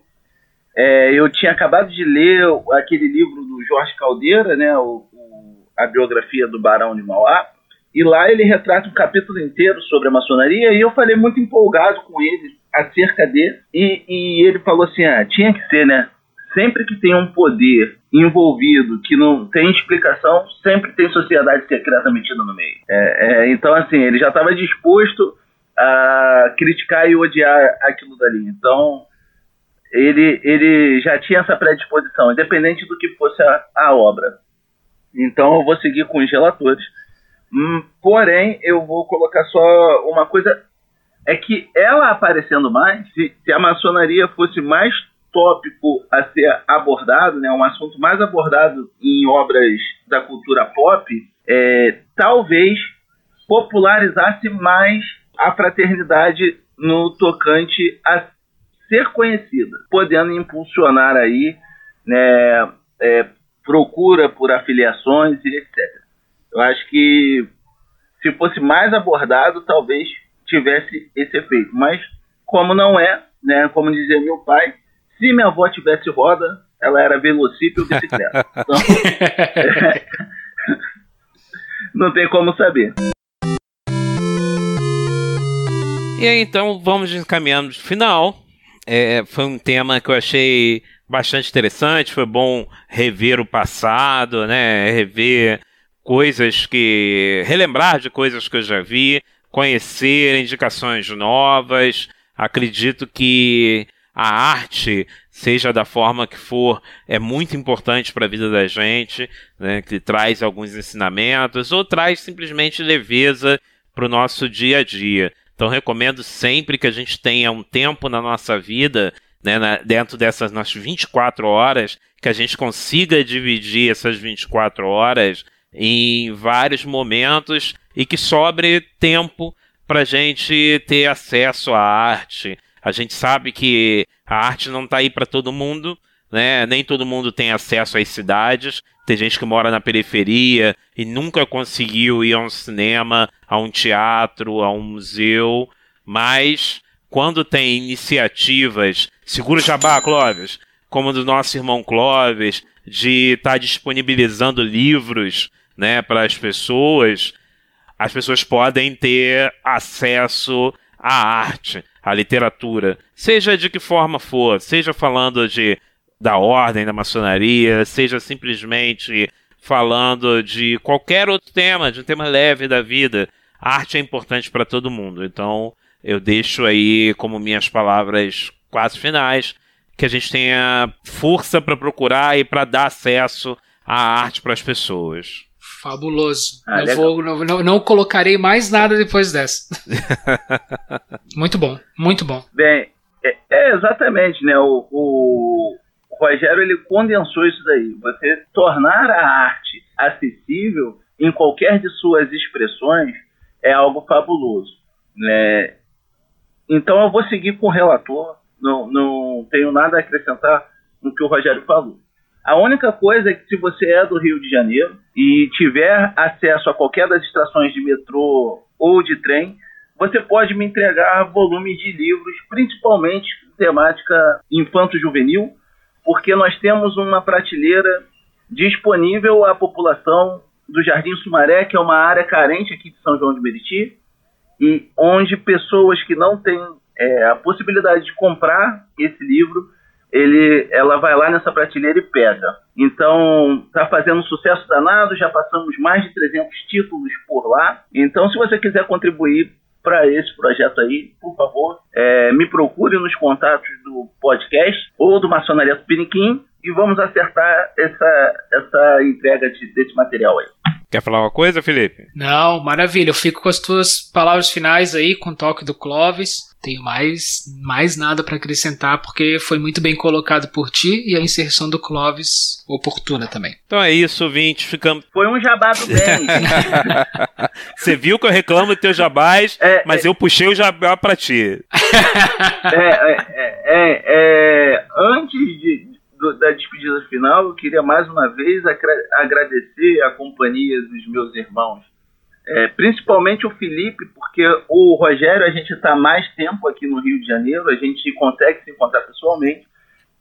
é, eu tinha acabado de ler aquele livro do Jorge Caldeira, né, o, o, a biografia do Barão de Mauá, e lá ele retrata um capítulo inteiro sobre a maçonaria, e eu falei muito empolgado com ele acerca dele, e, e ele falou assim, ah, tinha que ser, né, sempre que tem um poder envolvido que não tem explicação, sempre tem sociedade secreta metida no meio. É, é, então, assim, ele já estava disposto a criticar e odiar aquilo dali. Então, ele, ele já tinha essa predisposição, independente do que fosse a, a obra. Então, eu vou seguir com os relatores. Hum, porém, eu vou colocar só uma coisa: é que ela aparecendo mais, se, se a maçonaria fosse mais tópico a ser abordado, né, um assunto mais abordado em obras da cultura pop, é, talvez popularizasse mais a fraternidade no tocante a ser conhecida, podendo impulsionar aí né, é, procura por afiliações e etc. Eu acho que se fosse mais abordado, talvez tivesse esse efeito. Mas como não é, né, como dizia meu pai, se minha avó tivesse roda, ela era velocípede ou bicicleta. Então, não tem como saber. E aí, então, vamos encaminhando o final. É, foi um tema que eu achei bastante interessante. Foi bom rever o passado, né? Rever coisas que. relembrar de coisas que eu já vi, conhecer indicações novas. Acredito que a arte, seja da forma que for, é muito importante para a vida da gente, né, que traz alguns ensinamentos ou traz simplesmente leveza para o nosso dia a dia. Então recomendo sempre que a gente tenha um tempo na nossa vida, né, na, dentro dessas nossas 24 horas, que a gente consiga dividir essas 24 horas em vários momentos e que sobre tempo para a gente ter acesso à arte, a gente sabe que a arte não está aí para todo mundo, né? Nem todo mundo tem acesso às cidades. Tem gente que mora na periferia e nunca conseguiu ir a um cinema, a um teatro, a um museu. Mas quando tem iniciativas, segura o jabá, Clóvis, como do nosso irmão Clóvis, de estar tá disponibilizando livros, né, para as pessoas, as pessoas podem ter acesso à arte a literatura, seja de que forma for, seja falando de da ordem da maçonaria, seja simplesmente falando de qualquer outro tema, de um tema leve da vida, a arte é importante para todo mundo. Então, eu deixo aí como minhas palavras quase finais que a gente tenha força para procurar e para dar acesso à arte para as pessoas. Fabuloso. Ah, não, vou, não, não, não, colocarei mais nada depois dessa. muito bom, muito bom. Bem, é, é exatamente, né? O, o, o, Rogério ele condensou isso daí. Você tornar a arte acessível em qualquer de suas expressões é algo fabuloso, né? Então eu vou seguir com o relator. Não, não tenho nada a acrescentar no que o Rogério falou. A única coisa é que se você é do Rio de Janeiro e tiver acesso a qualquer das estações de metrô ou de trem, você pode me entregar volume de livros, principalmente temática infanto-juvenil, porque nós temos uma prateleira disponível à população do Jardim Sumaré, que é uma área carente aqui de São João de Meriti, e onde pessoas que não têm é, a possibilidade de comprar esse livro ele, ela vai lá nessa prateleira e pega. Então, está fazendo um sucesso danado, já passamos mais de 300 títulos por lá. Então, se você quiser contribuir para esse projeto aí, por favor, é, me procure nos contatos do podcast ou do Maçonaria Tupiniquim e vamos acertar essa, essa entrega de, desse material aí. Quer falar uma coisa, Felipe? Não, maravilha. Eu fico com as tuas palavras finais aí, com o toque do Clóvis. Tenho mais, mais nada para acrescentar, porque foi muito bem colocado por ti e a inserção do Clóvis oportuna também. Então é isso, Vinte. Ficamos. Foi um jabá do bem. Você viu que eu reclamo do teu jabás, é, mas é... eu puxei o jabá para ti. É, é, é, é, antes de, do, da despedida final, eu queria mais uma vez agradecer a companhia dos meus irmãos. É, principalmente o Felipe, porque o Rogério, a gente está mais tempo aqui no Rio de Janeiro, a gente consegue se encontrar pessoalmente.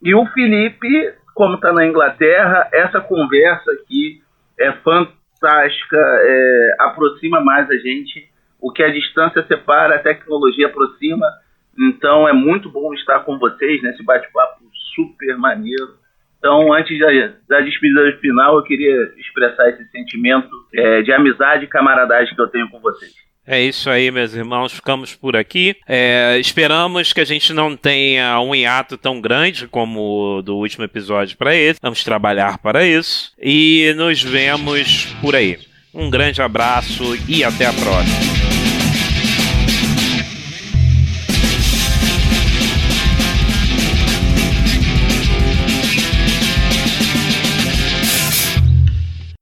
E o Felipe, como está na Inglaterra, essa conversa aqui é fantástica, é, aproxima mais a gente. O que a distância separa, a tecnologia aproxima. Então é muito bom estar com vocês nesse bate-papo super maneiro. Então, antes da, da despedida final, eu queria expressar esse sentimento é, de amizade e camaradagem que eu tenho com vocês. É isso aí, meus irmãos. Ficamos por aqui. É, esperamos que a gente não tenha um hiato tão grande como o do último episódio para esse. Vamos trabalhar para isso. E nos vemos por aí. Um grande abraço e até a próxima.